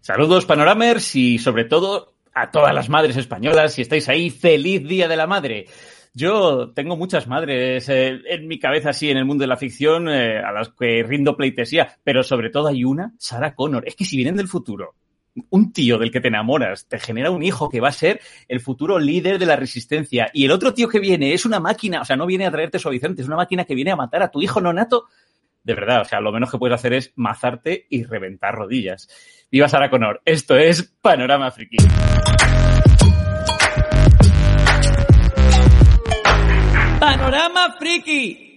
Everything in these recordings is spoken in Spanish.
Saludos panoramers y sobre todo a todas las madres españolas, si estáis ahí, feliz Día de la Madre. Yo tengo muchas madres eh, en mi cabeza, así, en el mundo de la ficción, eh, a las que rindo pleitesía, pero sobre todo hay una, Sarah Connor. Es que si vienen del futuro, un tío del que te enamoras te genera un hijo que va a ser el futuro líder de la resistencia y el otro tío que viene es una máquina, o sea, no viene a traerte suavizante, es una máquina que viene a matar a tu hijo nonato, de verdad, o sea, lo menos que puedes hacer es mazarte y reventar rodillas. Viva Sarah Connor, esto es Panorama Friki. Panorama Friki.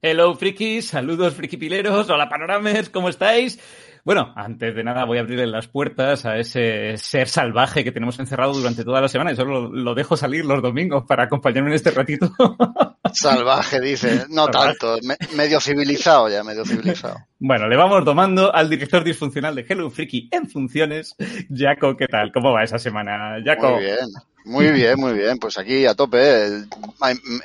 Hello frikis, saludos frikipileros, hola panorames, ¿cómo estáis? Bueno, antes de nada voy a abrirle las puertas a ese ser salvaje que tenemos encerrado durante toda la semana y solo lo dejo salir los domingos para acompañarme en este ratito. Salvaje, dice. No tanto, medio civilizado ya, medio civilizado. Bueno, le vamos tomando al director disfuncional de Hello Freaky en funciones. Jaco, ¿qué tal? ¿Cómo va esa semana, Jaco? Muy bien, muy bien, muy bien. Pues aquí a tope,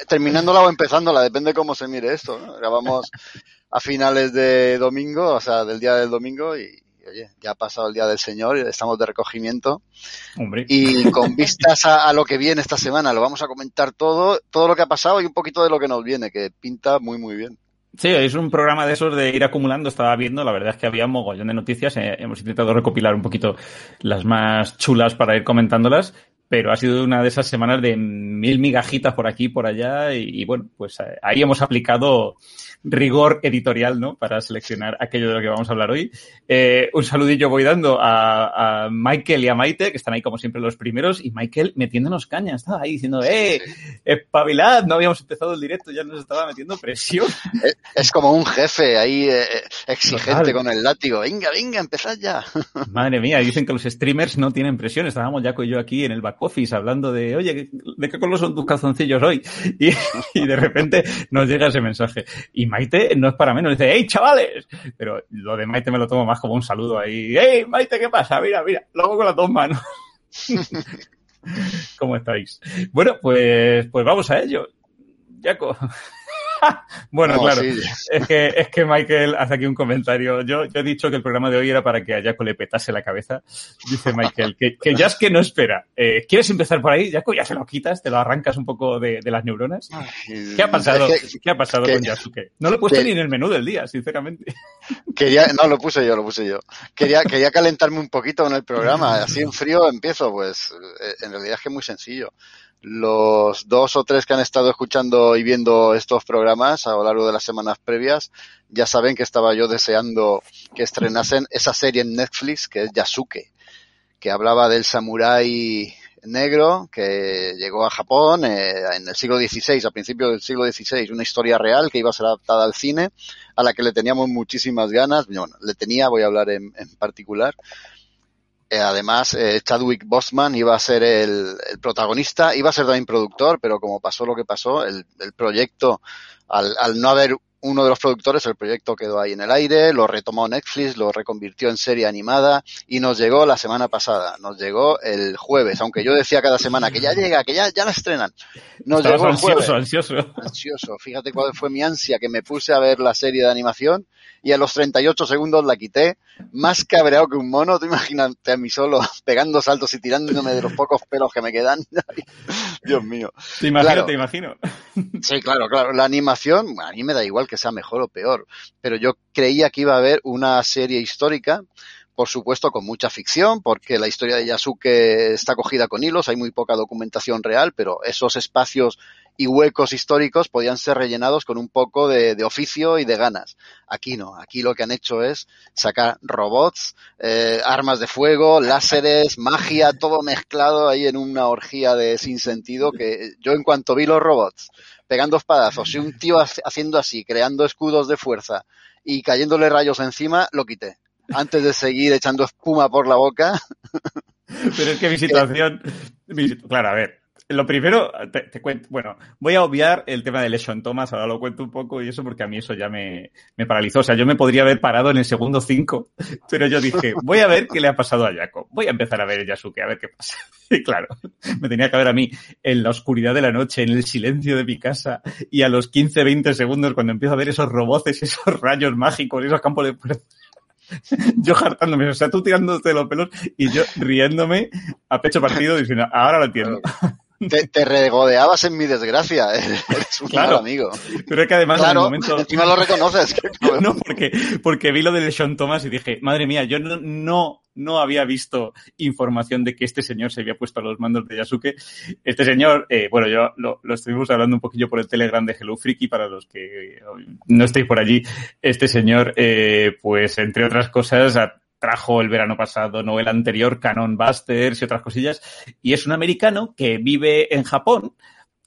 terminándola o empezándola, depende cómo se mire esto. ¿no? Grabamos a finales de domingo, o sea, del día del domingo y, oye, ya ha pasado el día del Señor, estamos de recogimiento. Hombre. Y con vistas a, a, lo que viene esta semana, lo vamos a comentar todo, todo lo que ha pasado y un poquito de lo que nos viene, que pinta muy, muy bien. Sí, es un programa de esos de ir acumulando, estaba viendo, la verdad es que había un mogollón de noticias, eh, hemos intentado recopilar un poquito las más chulas para ir comentándolas, pero ha sido una de esas semanas de mil migajitas por aquí y por allá y, y bueno, pues eh, ahí hemos aplicado rigor editorial, ¿no? Para seleccionar aquello de lo que vamos a hablar hoy. Eh, un saludillo voy dando a, a, Michael y a Maite, que están ahí como siempre los primeros, y Michael metiéndonos caña, estaba ahí diciendo, ¡eh! Espabilad, no habíamos empezado el directo, ya nos estaba metiendo presión. Es, es como un jefe ahí eh, exigente Total. con el látigo. Venga, venga, empezad ya. Madre mía, dicen que los streamers no tienen presión. Estábamos Jaco y yo aquí en el back office hablando de, oye, ¿de qué color son tus calzoncillos hoy? Y, y de repente nos llega ese mensaje. Y Maite no es para menos, dice, ¡hey, chavales! Pero lo de Maite me lo tomo más como un saludo ahí. ¡hey, Maite, qué pasa! Mira, mira, lo hago con las dos manos. ¿Cómo estáis? Bueno, pues, pues vamos a ello. Jaco. bueno, no, claro. Sí. Es, que, es que Michael hace aquí un comentario. Yo, yo, he dicho que el programa de hoy era para que a Jaco le petase la cabeza. Dice Michael, que, que ya es que no espera. Eh, ¿Quieres empezar por ahí, Jaco? Ya se lo quitas, te lo arrancas un poco de, de las neuronas. ¿Qué ha pasado, es que, ¿qué ha pasado que, con Yasuke? No lo he puesto que, ni en el menú del día, sinceramente. Quería, no, lo puse yo, lo puse yo. Quería, quería calentarme un poquito en el programa. Así en frío empiezo, pues eh, en realidad es que es muy sencillo los dos o tres que han estado escuchando y viendo estos programas a lo largo de las semanas previas ya saben que estaba yo deseando que estrenasen esa serie en Netflix que es Yasuke, que hablaba del samurái negro que llegó a Japón eh, en el siglo XVI, a principios del siglo XVI, una historia real que iba a ser adaptada al cine, a la que le teníamos muchísimas ganas, bueno, le tenía, voy a hablar en, en particular, además, eh, Chadwick Boseman iba a ser el, el, protagonista, iba a ser también productor, pero como pasó lo que pasó, el, el proyecto, al, al, no haber uno de los productores, el proyecto quedó ahí en el aire, lo retomó Netflix, lo reconvirtió en serie animada y nos llegó la semana pasada, nos llegó el jueves, aunque yo decía cada semana que ya llega, que ya, ya la estrenan. Nos Estabas llegó el ansioso, jueves. ansioso. Ansioso. Fíjate cuál fue mi ansia, que me puse a ver la serie de animación y a los 38 segundos la quité, más cabreado que un mono, tú imagínate a mí solo pegando saltos y tirándome de los pocos pelos que me quedan. Dios mío. Te imagino, claro. te imagino. Sí, claro, claro. La animación, a mí me da igual que sea mejor o peor, pero yo creía que iba a haber una serie histórica por supuesto con mucha ficción, porque la historia de Yasuke está cogida con hilos, hay muy poca documentación real, pero esos espacios y huecos históricos podían ser rellenados con un poco de, oficio y de ganas. Aquí no, aquí lo que han hecho es sacar robots, eh, armas de fuego, láseres, magia, todo mezclado ahí en una orgía de sin sentido que yo en cuanto vi los robots pegando espadazos y un tío haciendo así, creando escudos de fuerza y cayéndole rayos encima, lo quité antes de seguir echando espuma por la boca. Pero es que mi situación, claro, a ver, lo primero, te, cuento, bueno, voy a obviar el tema de Leshon Thomas, ahora lo cuento un poco y eso porque a mí eso ya me, me paralizó. O sea, yo me podría haber parado en el segundo cinco, pero yo dije, voy a ver qué le ha pasado a Jaco. Voy a empezar a ver Yasuke, a ver qué pasa. Y claro, me tenía que ver a mí en la oscuridad de la noche, en el silencio de mi casa y a los 15, 20 segundos cuando empiezo a ver esos roboces, esos rayos mágicos, esos campos de yo hartándome, o sea, tú tirándote los pelos y yo riéndome a pecho partido diciendo, ahora lo entiendo. Te, regodeabas en mi desgracia, eres un claro, amigo. Pero es que además claro, en el momento... encima lo reconoces. no, porque, porque vi lo de Sean Thomas y dije, madre mía, yo no, no, no había visto información de que este señor se había puesto a los mandos de Yasuke. Este señor, eh, bueno, yo lo, lo, estuvimos hablando un poquillo por el Telegram de Hello Freaky para los que no estéis por allí. Este señor, eh, pues entre otras cosas, trajo el verano pasado, no el anterior, Canon Busters y otras cosillas. Y es un americano que vive en Japón,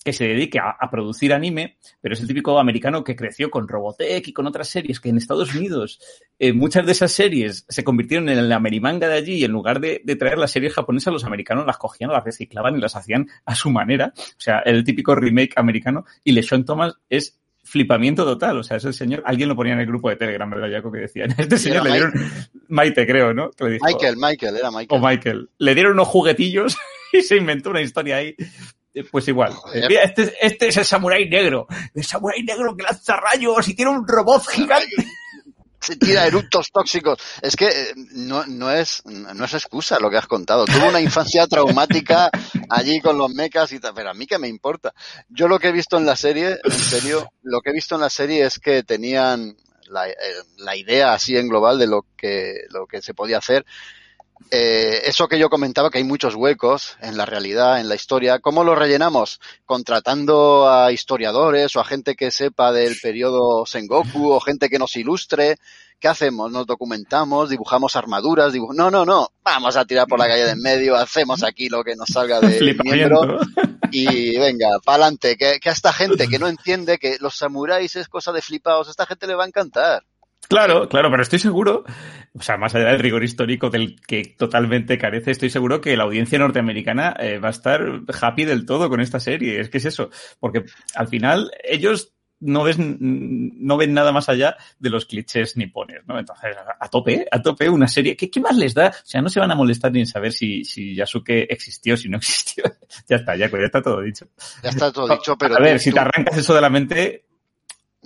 que se dedica a, producir anime, pero es el típico americano que creció con Robotech y con otras series que en Estados Unidos eh, muchas de esas series se convirtieron en el amerimanga de allí y en lugar de, de, traer las series japonesas, los americanos las cogían, las reciclaban y las hacían a su manera. O sea, el típico remake americano. Y LeSean Thomas es flipamiento total. O sea, ese señor, alguien lo ponía en el grupo de Telegram, ¿verdad, Jaco? Que decían, este señor le dieron, Maite, creo, ¿no? Que le dijo, Michael, Michael, era Michael. O Michael. Le dieron unos juguetillos y se inventó una historia ahí. Pues igual. Mira, este, este es el samurái negro. El samurái negro que lanza rayos y tiene un robot gigante tira eructos tóxicos. Es que eh, no, no, es, no es excusa lo que has contado. Tuvo una infancia traumática allí con los mecas y tal, pero a mí que me importa. Yo lo que he visto en la serie, en serio, lo que he visto en la serie es que tenían la, eh, la idea así en global de lo que, lo que se podía hacer eh, eso que yo comentaba, que hay muchos huecos en la realidad, en la historia, ¿cómo lo rellenamos? Contratando a historiadores o a gente que sepa del periodo Sengoku o gente que nos ilustre. ¿Qué hacemos? ¿Nos documentamos? ¿Dibujamos armaduras? No, no, no. Vamos a tirar por la calle de en medio, hacemos aquí lo que nos salga de miembro y venga, pa'lante. Que, que a esta gente que no entiende que los samuráis es cosa de flipados, a esta gente le va a encantar. Claro, claro, pero estoy seguro, o sea, más allá del rigor histórico del que totalmente carece, estoy seguro que la audiencia norteamericana eh, va a estar happy del todo con esta serie. Es que es eso, porque al final ellos no ven, no ven nada más allá de los clichés nipones, ¿no? Entonces, a tope, a tope, una serie. ¿Qué, ¿Qué, más les da? O sea, no se van a molestar ni en saber si, si Yasuke existió, si no existió. ya está, ya, ya está todo dicho. Ya está todo dicho, pero. A ver, si te arrancas eso de la mente,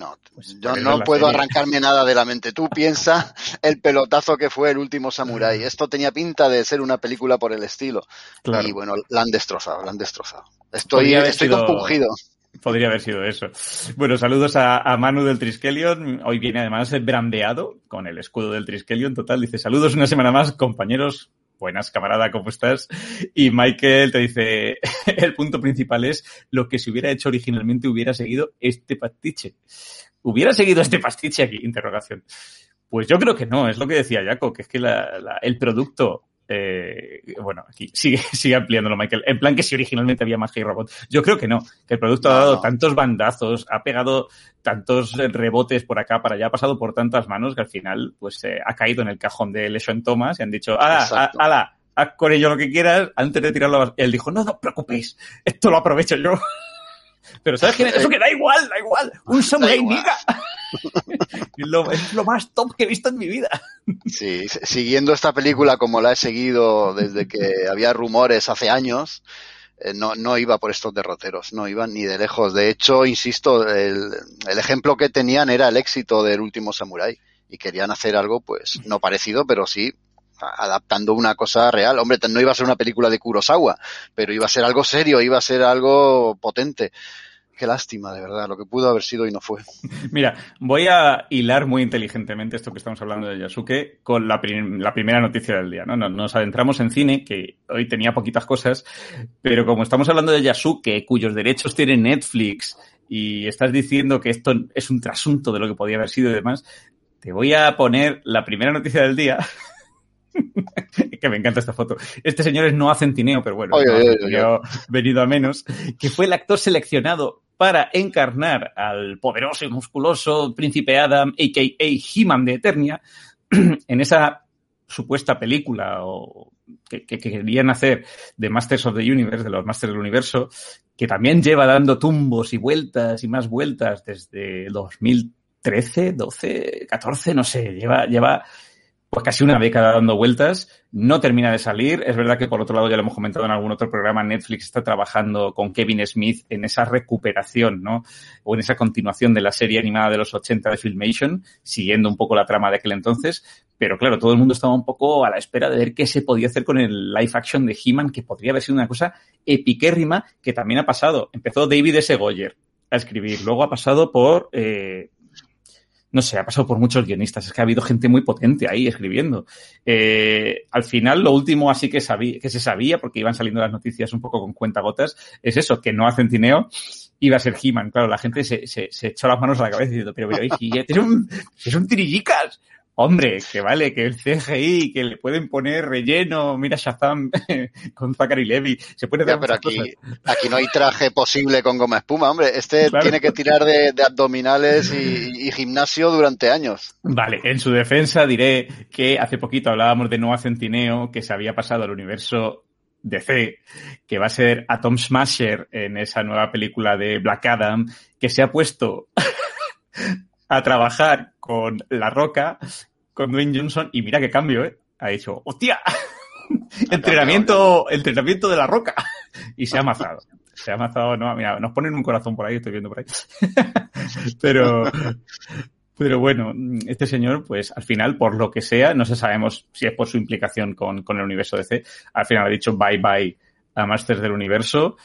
no, pues yo no puedo arrancarme nada de la mente. Tú piensa el pelotazo que fue el último Samurai. Esto tenía pinta de ser una película por el estilo. Claro. Y bueno, la han destrozado, la han destrozado. Estoy, estoy sido... compungido. Podría haber sido eso. Bueno, saludos a, a, Manu del Triskelion. Hoy viene además brandeado con el escudo del Triskelion. Total, dice saludos una semana más, compañeros. Buenas, camarada, ¿cómo estás? Y Michael te dice, el punto principal es lo que se hubiera hecho originalmente hubiera seguido este pastiche. ¿Hubiera seguido este pastiche aquí? Interrogación. Pues yo creo que no, es lo que decía Jaco, que es que el producto eh, bueno, aquí sigue, sigue ampliándolo Michael. En plan que si originalmente había más que Robot. Yo creo que no, que el producto no, ha dado no. tantos bandazos, ha pegado tantos rebotes por acá para allá, ha pasado por tantas manos que al final pues eh, ha caído en el cajón de Leshon Thomas y han dicho, ala, ala, haz con ello lo que quieras antes de tirarlo. Él dijo, no, no os preocupéis, esto lo aprovecho yo. Pero ¿sabes qué? Eso que da igual, da igual. Un samurai niga. lo, es lo más top que he visto en mi vida. Sí, siguiendo esta película como la he seguido desde que había rumores hace años, eh, no, no iba por estos derroteros, no iban ni de lejos. De hecho, insisto, el, el ejemplo que tenían era el éxito del último Samurai y querían hacer algo, pues, no parecido, pero sí adaptando una cosa real. Hombre, no iba a ser una película de Kurosawa, pero iba a ser algo serio, iba a ser algo potente. Qué lástima, de verdad, lo que pudo haber sido y no fue. Mira, voy a hilar muy inteligentemente esto que estamos hablando de Yasuke con la, prim la primera noticia del día. ¿no? Nos adentramos en cine, que hoy tenía poquitas cosas, pero como estamos hablando de Yasuke, cuyos derechos tiene Netflix, y estás diciendo que esto es un trasunto de lo que podía haber sido y demás, te voy a poner la primera noticia del día, que me encanta esta foto. Este señor es Noah Centineo, pero bueno, oye, oye, oye. yo venido a menos, que fue el actor seleccionado para encarnar al poderoso y musculoso príncipe Adam, a.k.a. He-Man de Eternia, en esa supuesta película o que, que, que, querían hacer de Masters of the Universe, de los Masters del Universo, que también lleva dando tumbos y vueltas y más vueltas desde 2013, 12, 14, no sé, lleva, lleva pues casi una década dando vueltas, no termina de salir. Es verdad que por otro lado, ya lo hemos comentado en algún otro programa, Netflix está trabajando con Kevin Smith en esa recuperación, ¿no? O en esa continuación de la serie animada de los 80 de Filmation, siguiendo un poco la trama de aquel entonces. Pero claro, todo el mundo estaba un poco a la espera de ver qué se podía hacer con el live action de He-Man, que podría haber sido una cosa epiquérrima, que también ha pasado. Empezó David S. Goyer a escribir, luego ha pasado por, eh, no sé, ha pasado por muchos guionistas. Es que ha habido gente muy potente ahí escribiendo. Eh, al final, lo último así que, que se sabía, porque iban saliendo las noticias un poco con cuentagotas, es eso, que no hacen Centineo iba a ser He-Man. Claro, la gente se, se, se, echó las manos a la cabeza diciendo, pero, pero, es un, es un tirillicas. Hombre, que vale, que el CGI, que le pueden poner relleno, mira Shazam con Zachary Levy, se puede ya, pero aquí, aquí no hay traje posible con goma espuma, hombre. Este claro. tiene que tirar de, de abdominales y, y, gimnasio durante años. Vale, en su defensa diré que hace poquito hablábamos de Noah Centineo, que se había pasado al universo DC, que va a ser Atom Smasher en esa nueva película de Black Adam, que se ha puesto a trabajar con La Roca, con Dwayne Johnson, y mira qué cambio, ¿eh? Ha dicho, ¡hostia! entrenamiento, entrenamiento de La Roca. y se ha amazado. Se ha amazado, no, mira, nos ponen un corazón por ahí, estoy viendo por ahí. pero, pero bueno, este señor, pues al final, por lo que sea, no sé sabemos si es por su implicación con, con el universo DC, al final ha dicho bye bye a Masters del Universo.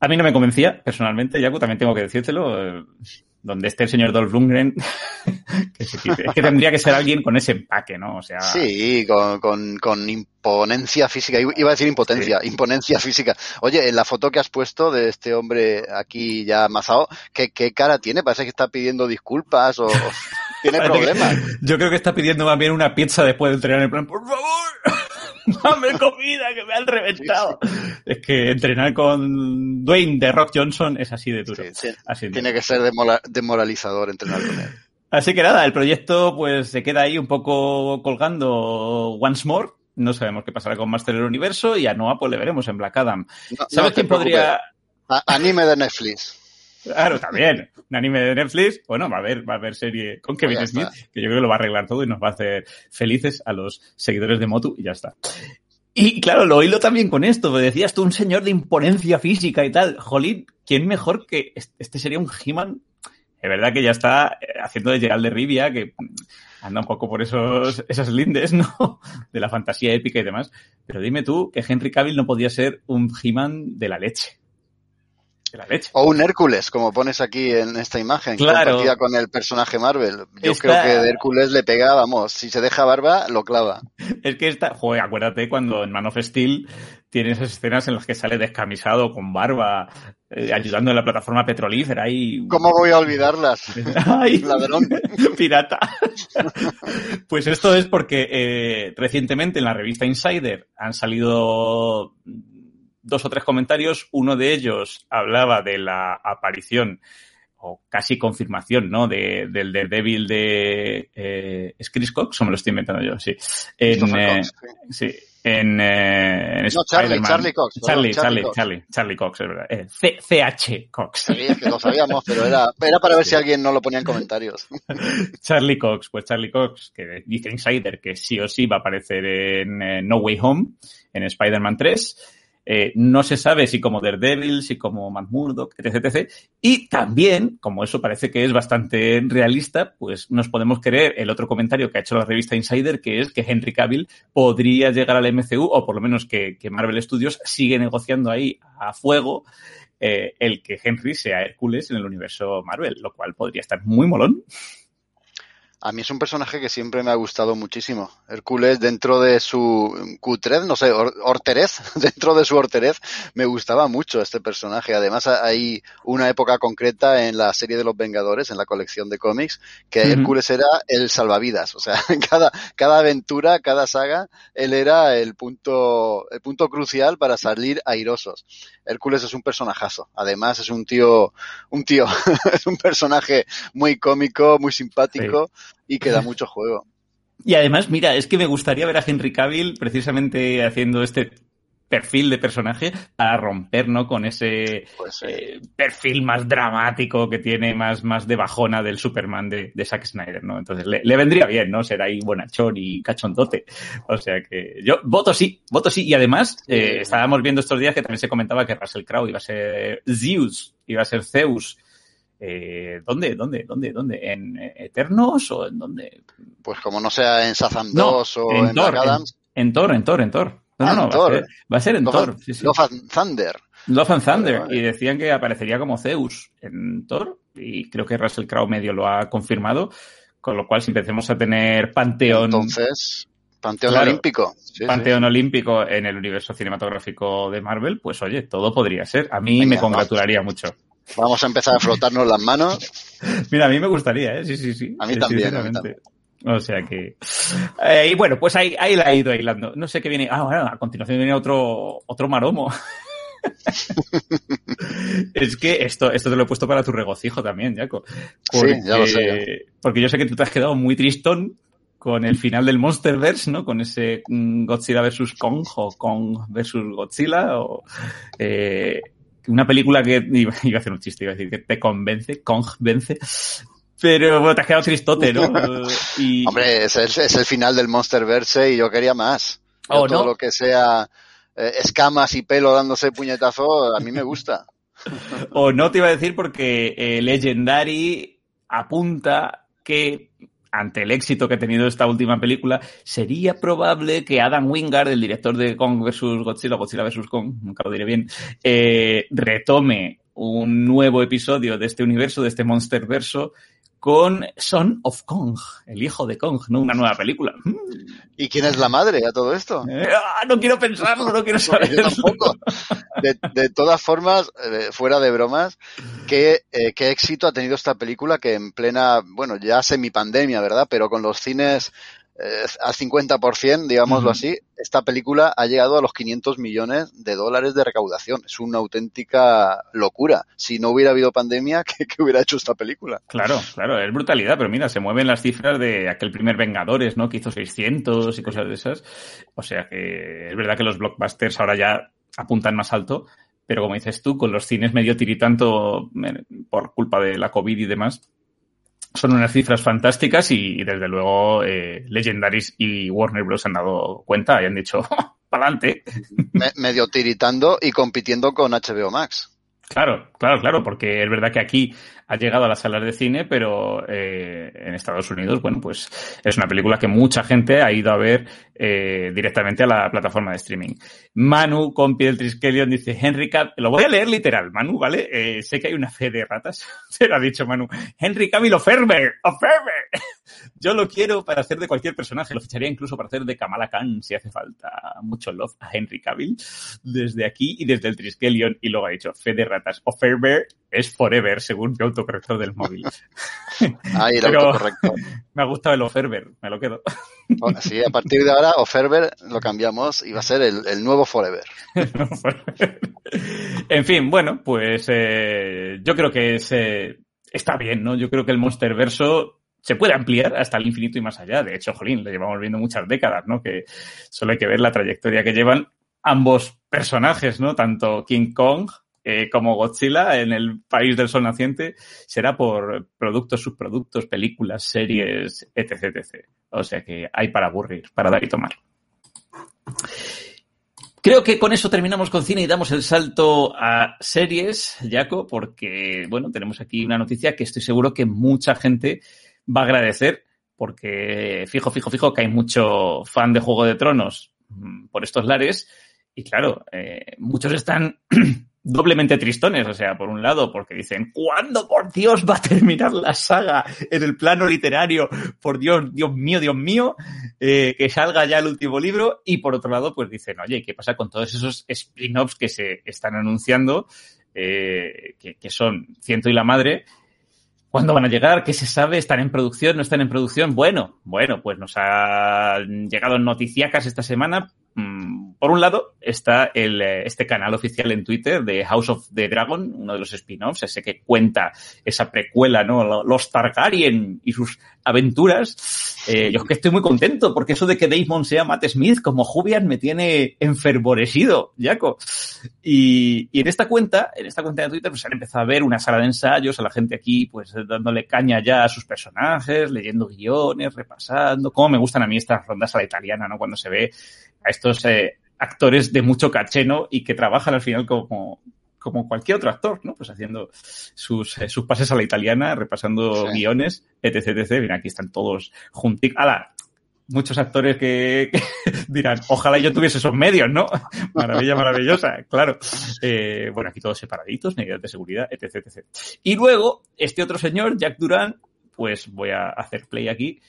A mí no me convencía, personalmente, Yaku, también tengo que decírtelo donde esté el señor Dolph Lundgren, que se quite. Es que tendría que ser alguien con ese empaque, ¿no? O sea. Sí, con, con, con imponencia física. Iba a decir impotencia, sí. imponencia física. Oye, en la foto que has puesto de este hombre aquí ya amasado, ¿qué, qué cara tiene? Parece que está pidiendo disculpas o tiene problemas. Yo creo que está pidiendo más bien una pizza después de entrenar en plan, por favor. dame comida que me han reventado. Sí, sí. Es que entrenar con Dwayne de Rock Johnson es así de duro. Sí, así Tiene que ser demoralizador entrenar con él. Así que nada, el proyecto pues se queda ahí un poco colgando once more. No sabemos qué pasará con Master del Universo y a Noah pues le veremos en Black Adam. No, ¿Sabes no quién podría...? A anime de Netflix. Claro, también. Un anime de Netflix, bueno, va a haber, va a haber serie con Kevin pues Smith, que yo creo que lo va a arreglar todo y nos va a hacer felices a los seguidores de Motu y ya está. Y claro, lo hilo también con esto, me decías tú, un señor de imponencia física y tal. Jolín, ¿quién mejor que este sería un He-Man? Es verdad que ya está eh, haciendo de Gerald de Rivia, que anda un poco por esos, esas lindes, ¿no? De la fantasía épica y demás. Pero dime tú que Henry Cavill no podía ser un He-Man de la leche la leche. O un Hércules, como pones aquí en esta imagen, claro. compartida con el personaje Marvel. Yo creo que de Hércules le pega, vamos, si se deja barba, lo clava. Es que está, joder, acuérdate cuando en Man of Steel tienes esas escenas en las que sale descamisado, con barba, eh, ayudando en la plataforma petrolífera y... ¿Cómo voy a olvidarlas? Ay, Ladrón. Pirata. pues esto es porque eh, recientemente en la revista Insider han salido dos o tres comentarios. Uno de ellos hablaba de la aparición o casi confirmación, ¿no? De, del Daredevil de eh, ¿es Chris Cox o me lo estoy inventando yo? Sí. En, eh, Cox, sí. sí. En, eh, en no, Charlie, Charlie Cox. Charlie, Charlie, Charlie, Charlie, Charlie Cox, es verdad. Eh, C CH Cox. Sí, es que lo sabíamos, pero era, era para ver sí. si alguien no lo ponía en comentarios. Charlie Cox, pues Charlie Cox, que dice Insider que sí o sí va a aparecer en eh, No Way Home, en Spider-Man 3 eh, no se sabe si como Daredevil, si como Matt Murdock, etc, etc. Y también, como eso parece que es bastante realista, pues nos podemos creer el otro comentario que ha hecho la revista Insider, que es que Henry Cavill podría llegar al MCU, o por lo menos que, Marvel Studios sigue negociando ahí a fuego eh, el que Henry sea Hércules en el universo Marvel, lo cual podría estar muy molón. A mí es un personaje que siempre me ha gustado muchísimo. Hércules, dentro de su cutrez, no sé, horterez, dentro de su horterez, me gustaba mucho este personaje. Además, hay una época concreta en la serie de los Vengadores, en la colección de cómics, que uh -huh. Hércules era el salvavidas. O sea, en cada, cada aventura, cada saga, él era el punto, el punto crucial para salir airosos. Hércules es un personajazo. Además, es un tío, un tío, es un personaje muy cómico, muy simpático. Sí y que da mucho juego. Y además, mira, es que me gustaría ver a Henry Cavill precisamente haciendo este perfil de personaje para romper, ¿no? Con ese Pues eh, perfil más dramático que tiene, más, más de bajona del Superman de, de Zack Snyder, ¿no? Entonces le, le vendría bien, ¿no? Ser ahí bonachón y cachondote. O sea que yo voto sí, voto sí. Y además, eh, estábamos viendo estos días que también se comentaba que Russell Crowe iba a ser Zeus, iba a ser Zeus. Eh, ¿Dónde, dónde, dónde, dónde? ¿En eh, Eternos o en dónde? Pues como no sea en Shazam No, 2 o en en, Thor, Adams, En Thor, en Thor, en Thor. No, Ah, no, en no, Thor. Va, a ser, va a ser en Love, Thor. and- sí, sí. Love and Thunder. Love and Thunder. Vale, vale. Y decían que aparecería como Zeus en Thor. Y creo que Russell Crowe medio lo ha confirmado. Con lo cual, si empecemos a tener panteón, Entonces, Panteón Claro. Olímpico. Sí, sí. panteón olímpico en el universo cinematográfico de Marvel, pues oye, todo podría ser. A mí Venga, me congratularía mucho. Vamos a empezar a frotarnos las manos. Mira, a mí me gustaría, ¿eh? Sí, sí, sí. A mí también, a mí sinceramente. O sea que. Eh, y bueno, pues ahí, ahí la he ido aislando. No sé qué viene. Ah, bueno, a continuación viene otro, otro maromo. es que esto, esto te lo he puesto para tu regocijo también, Jaco. Sí, ya lo sé, Porque yo sé que tú te has quedado muy tristón con el final del Monsterverse, ¿no? Con ese mm, Godzilla versus Kong o Kong versus Godzilla o eh, una película que iba, iba a hacer un chiste, iba a decir que te convence, Kong vence. Pero bueno, te has quedado tristote, ¿no? Y, Hombre, es el, es el final del Monsterverse y yo quería más. Yo Oh, todo ¿no? lo que sea eh, escamas y pelo dándose puñetazo, a mí me gusta. O no te iba a decir porque eh, Legendary apunta que ante el éxito que ha tenido esta última película, sería probable que Adam Wingard, el director de Kong vs. Godzilla, Godzilla vs. Kong, nunca lo diré bien, eh, retome un nuevo episodio de este universo, de este monster verso, con Son of Kong, el hijo de Kong, ¿no? Una nueva película. ¿Y quién es la madre a todo esto? Eh, ah, no quiero pensarlo, no quiero saberlo. yo tampoco. De, de todas formas, eh, fuera de bromas, ¿qué, eh, qué éxito ha tenido esta película que en plena, bueno, ya semi-pandemia, ¿verdad? Pero con los cines eh, al 50%, digámoslo así, esta película ha llegado a los 500 millones de dólares de recaudación. Es una auténtica locura. Si no hubiera habido pandemia, ¿qué, qué hubiera hecho esta película? Claro, claro, es brutalidad, pero mira, se mueven las cifras de aquel primer Vengadores, ¿no? Que hizo 600 y cosas de esas. O sea que es verdad que los blockbusters ahora ya apuntan más alto, pero como dices tú, con los cines medio tiritanto eh, por culpa de la COVID y demás, son unas cifras fantásticas y, y desde luego eh, Legendaries y Warner Bros. han dado cuenta y han dicho, ¡pa'lante! Me- medio tiritando y compitiendo con HBO Max. Claro, claro, claro, porque es verdad que aquí ha llegado a las salas de cine, pero eh, en Estados Unidos, bueno, pues es una película que mucha gente ha ido a ver eh, directamente a la plataforma de streaming. Manu, compi del Triskelion, dice Henry Cavill, lo voy a leer literal, Manu, ¿vale? Eh, sé que hay una fe de ratas, se lo ha dicho Manu. Henry Cavill Ferber, Ferber. Yo lo quiero para hacer de cualquier personaje, lo ficharía incluso para hacer de Kamala Khan si hace falta. Mucho love a Henry Cavill desde aquí y desde el Triskelion. Y luego ha dicho, fe de ratas Ferber es forever, según mi autocorrector del móvil. Ahí el Pero- autocorrecto. Me ha gustado el Oferber, me lo quedo. Bueno, Sí, a partir de ahora, Oferver lo cambiamos y va a ser el, el nuevo Forever. en fin, bueno, pues eh, yo creo que es, eh, está bien, ¿no? Yo creo que el Monsterverso se puede ampliar hasta el infinito y más allá. De hecho, jolín, lo llevamos viendo muchas décadas, ¿no? Que solo hay que ver la trayectoria que llevan ambos personajes, ¿no? Tanto King Kong eh, como Godzilla en el país del sol naciente será por productos, subproductos, películas, series, etc, etc. O sea que hay para aburrir, para dar y tomar. Creo que con eso terminamos con cine y damos el salto a series, Jaco, porque, bueno, tenemos aquí una noticia que estoy seguro que mucha gente va a agradecer, porque fijo, fijo, fijo que hay mucho fan de Juego de Tronos mm, por estos lares, y claro, eh, muchos están doblemente tristones, o sea, por un lado, porque dicen, ¿cuándo por Dios va a terminar la saga en el plano literario? Por Dios, Dios mío, Dios mío, eh, que salga ya el último libro. Y por otro lado, pues dicen, oye, ¿qué pasa con todos esos spin-offs que se están anunciando, eh, que, que son Ciento y la Madre? ¿Cuándo van a llegar? ¿Qué se sabe? ¿Están en producción? ¿No están en producción? Bueno, bueno, pues nos han llegado noticiacas esta semana. Por un lado está el, eh, este canal oficial en Twitter de House of the Dragon, uno de los spin-offs, ese que cuenta esa precuela, ¿no? Los Targaryen y sus aventuras. Eh, yo es que estoy muy contento porque eso de que Damon sea Matt Smith como Jubian me tiene enfervorecido, Jaco. Y, en esta cuenta, en esta cuenta de Twitter, pues han empezado a ver una sala de ensayos, a la gente aquí, pues dándole caña ya a sus personajes, leyendo guiones, repasando. Cómo me gustan a mí estas rondas a la italiana, ¿no? Cuando se ve a estos eh, actores de mucho cacheno y que trabajan al final como, como cualquier otro actor, ¿no? Pues haciendo sus, eh, sus pases a la italiana, repasando Sí. guiones, etc, etc. Mira, aquí están todos juntos. ¡Hala! Muchos actores que, que dirán, ojalá yo tuviese esos medios, ¿no? Maravilla, maravillosa, claro. Eh, bueno, aquí todos separaditos, medidas de seguridad, etc, etc. Y luego, este otro señor, Jack Duran, pues voy a hacer play aquí.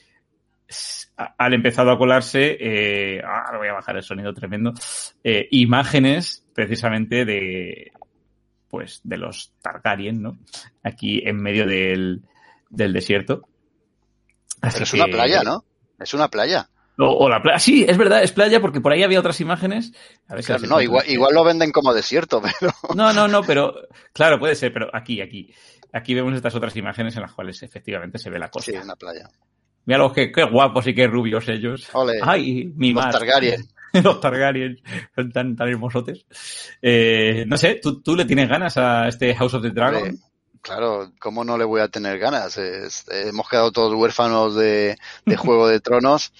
Han empezado a colarse, eh, ahora voy a bajar el sonido tremendo, eh, imágenes precisamente de, pues, de los Targaryen, ¿no? Aquí en medio del, del desierto. Así Pero es una playa, ¿no? Es una playa. O, o la playa. Sí, es verdad, es playa porque por ahí había otras imágenes. A ver si Claro, las no, igual, igual lo venden como desierto, pero No, no, no, pero claro, puede ser, pero aquí, aquí. Aquí vemos estas otras imágenes en las cuales efectivamente se ve la costa. sí, una playa. Mira los que qué guapos y qué rubios ellos. Ole, Ay, mi los. Targaryen. los Targaryen son tan, tan hermosotes. Eh, no sé, ¿tú, ¿tú le tienes ganas a este House of the Dragon? Claro, ¿cómo no le voy a tener ganas? Es- hemos quedado todos huérfanos de, de Juego de Tronos.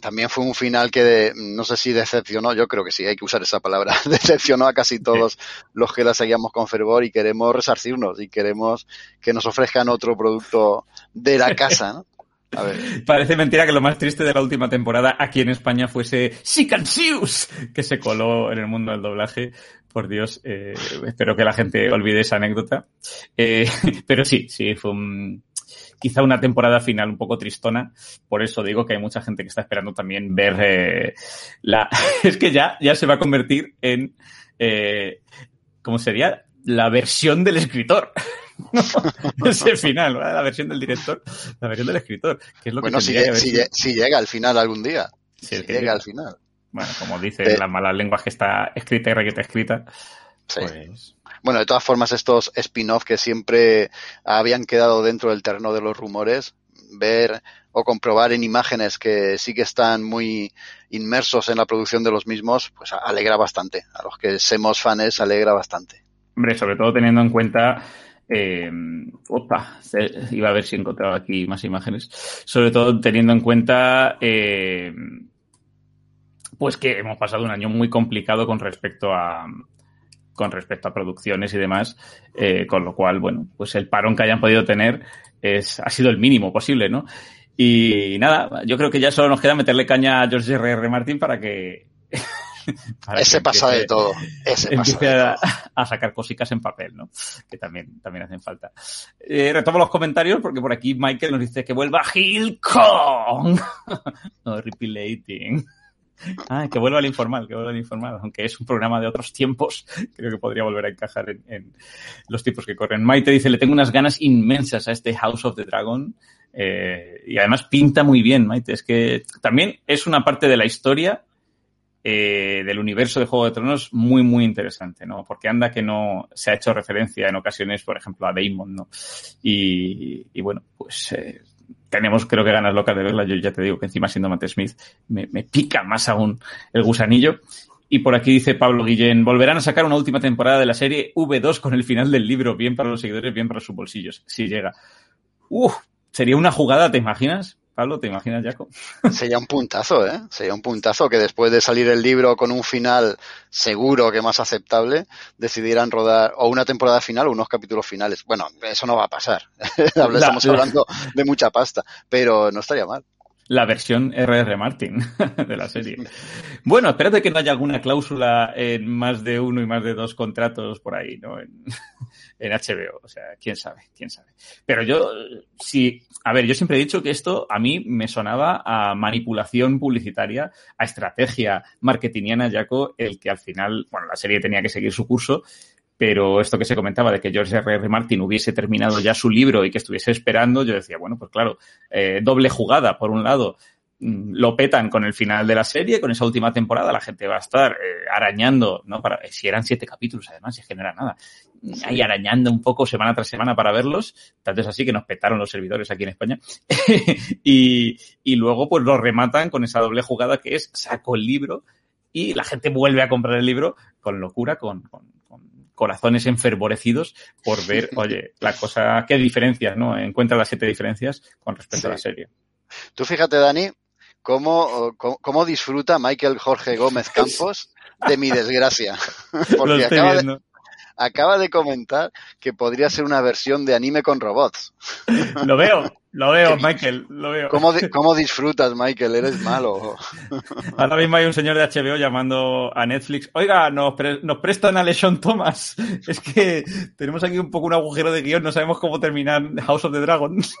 También fue un final que de- no sé si decepcionó, yo creo que sí, hay que usar esa palabra, decepcionó a casi todos los que la seguíamos con fervor y queremos resarcirnos y queremos que nos ofrezcan otro producto de la casa, ¿no? Parece mentira que lo más triste de la última temporada aquí en España fuese Sicansius, que se coló en el mundo del doblaje. Por Dios, eh, espero que la gente olvide esa anécdota. Eh, pero sí, sí, fue un, quizá una temporada final un poco tristona. Por eso digo que hay mucha gente que está esperando también ver eh, la... es que ya, ya se va a convertir en... ¿Cómo sería? La versión del escritor. ¿No? Ese final, ¿verdad? la versión del director, la versión del escritor, que es lo bueno, que si, llega al final algún día, si llega llega. al final. Bueno, como dicen Eh, las malas lenguas que está escrita y requete escrita, Sí. pues Bueno, de todas formas, estos spin-off que siempre habían quedado dentro del terreno de los rumores, ver o comprobar en imágenes que sí que están muy inmersos en la producción de los mismos, pues alegra bastante. A los que somos fans, alegra bastante. Hombre, sobre todo teniendo en cuenta. Eh, opa, iba a ver si he encontrado aquí más imágenes. Sobre todo teniendo en cuenta. eh, pues que hemos pasado un año muy complicado con respecto a. con respecto a producciones y demás. eh, con lo cual, bueno, pues el parón que hayan podido tener es, ha sido el mínimo posible, ¿no? Y nada, yo creo que ya solo nos queda meterle caña a George R. R. Martin para que. Ese pasa de todo. Ese empiece a, a sacar cositas en papel, ¿no? Que también, también hacen falta. Eh, retomo los comentarios porque por aquí Michael nos dice que vuelva Gil Kong. no, repilating. Ah, que vuelva al informal, que vuelva al informal. Aunque es un programa de otros tiempos, creo que podría volver a encajar en, en los tiempos que corren. Maite dice, le tengo unas ganas inmensas a este House of the Dragon. Eh, y además pinta muy bien, Maite. Es que también es una parte de la historia eh, del universo de Juego de Tronos muy, muy interesante, ¿no? Porque anda que no se ha hecho referencia en ocasiones, por ejemplo, a Daemon, ¿no? Y, y bueno, pues eh, tenemos creo que ganas locas de verla. Yo ya te digo que encima siendo Matt Smith me, me pica más aún el gusanillo. Y por aquí dice Pablo Guillén, volverán a sacar una última temporada de la serie V2 con el final del libro, bien para los seguidores, bien para sus bolsillos, si llega. Uf, sería una jugada, ¿te imaginas? Pablo, ¿te imaginas, Jaco? Sería un puntazo, ¿eh? Sería un puntazo que después de salir el libro con un final seguro que más aceptable, decidieran rodar o una temporada final o unos capítulos finales. Bueno, eso no va a pasar. Estamos La- la- hablando de mucha pasta, pero no estaría mal. La versión R.R. Martin de la serie. Bueno, espérate que no haya alguna cláusula en más de uno y más de dos contratos por ahí, ¿no? En, en HBO. O sea, quién sabe, quién sabe. Pero yo, sí, a ver, yo siempre he dicho que esto a mí me sonaba a manipulación publicitaria, a estrategia marketingiana, Jaco, el que al final, bueno, la serie tenía que seguir su curso, pero esto que se comentaba de que George R. R. Martin hubiese terminado ya su libro y que estuviese esperando, yo decía, bueno, pues claro, eh, doble jugada. Por un lado, lo petan con el final de la serie, con esa última temporada, la gente va a estar eh, arañando, ¿no? Para, si eran siete capítulos, además, si genera nada. Ahí arañando un poco semana tras semana para verlos. Tanto es así que nos petaron los servidores aquí en España. y, y luego, pues lo rematan con esa doble jugada que es saco el libro y la gente vuelve a comprar el libro con locura, con, con, con corazones enfervorecidos por ver, oye, la cosa, qué diferencias, ¿no? Encuentra las siete diferencias con respecto sí. a la serie. Tú fíjate, Dani, cómo, cómo, cómo, disfruta Michael Jorge Gómez Campos de mi desgracia. Porque acaba de, acaba de, comentar que podría ser una versión de anime con robots. Lo veo, lo veo, Michael, lo veo. ¿Cómo, ¿Cómo, disfrutas, Michael? Eres malo. Ahora mismo hay un señor de HBO llamando a Netflix. Oiga, nos, pre nos prestan a Leshon Thomas. Es que tenemos aquí un poco un agujero de guion, no sabemos cómo terminar House of the Dragons.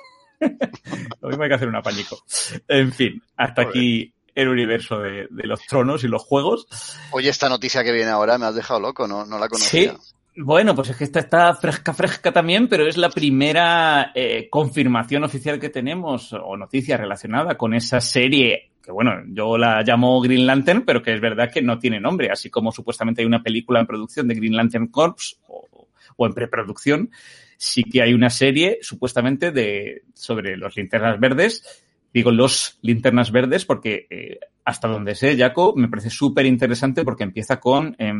Lo mismo hay que hacer un apañico. En fin, hasta aquí el universo de, de, los tronos y los juegos. Oye, esta noticia que viene ahora me has dejado loco, no, no la conocía. Sí. Bueno, pues es que esta está fresca, fresca también, pero es la primera eh, confirmación oficial que tenemos o noticia relacionada con esa serie que bueno, yo la llamo Green Lantern, pero que es verdad que no tiene nombre, así como supuestamente hay una película en producción de Green Lantern Corps o, o en preproducción, sí que hay una serie supuestamente de sobre los linternas verdes. Digo los linternas verdes porque eh, hasta donde sé, Jaco, me parece súper interesante porque empieza con, eh,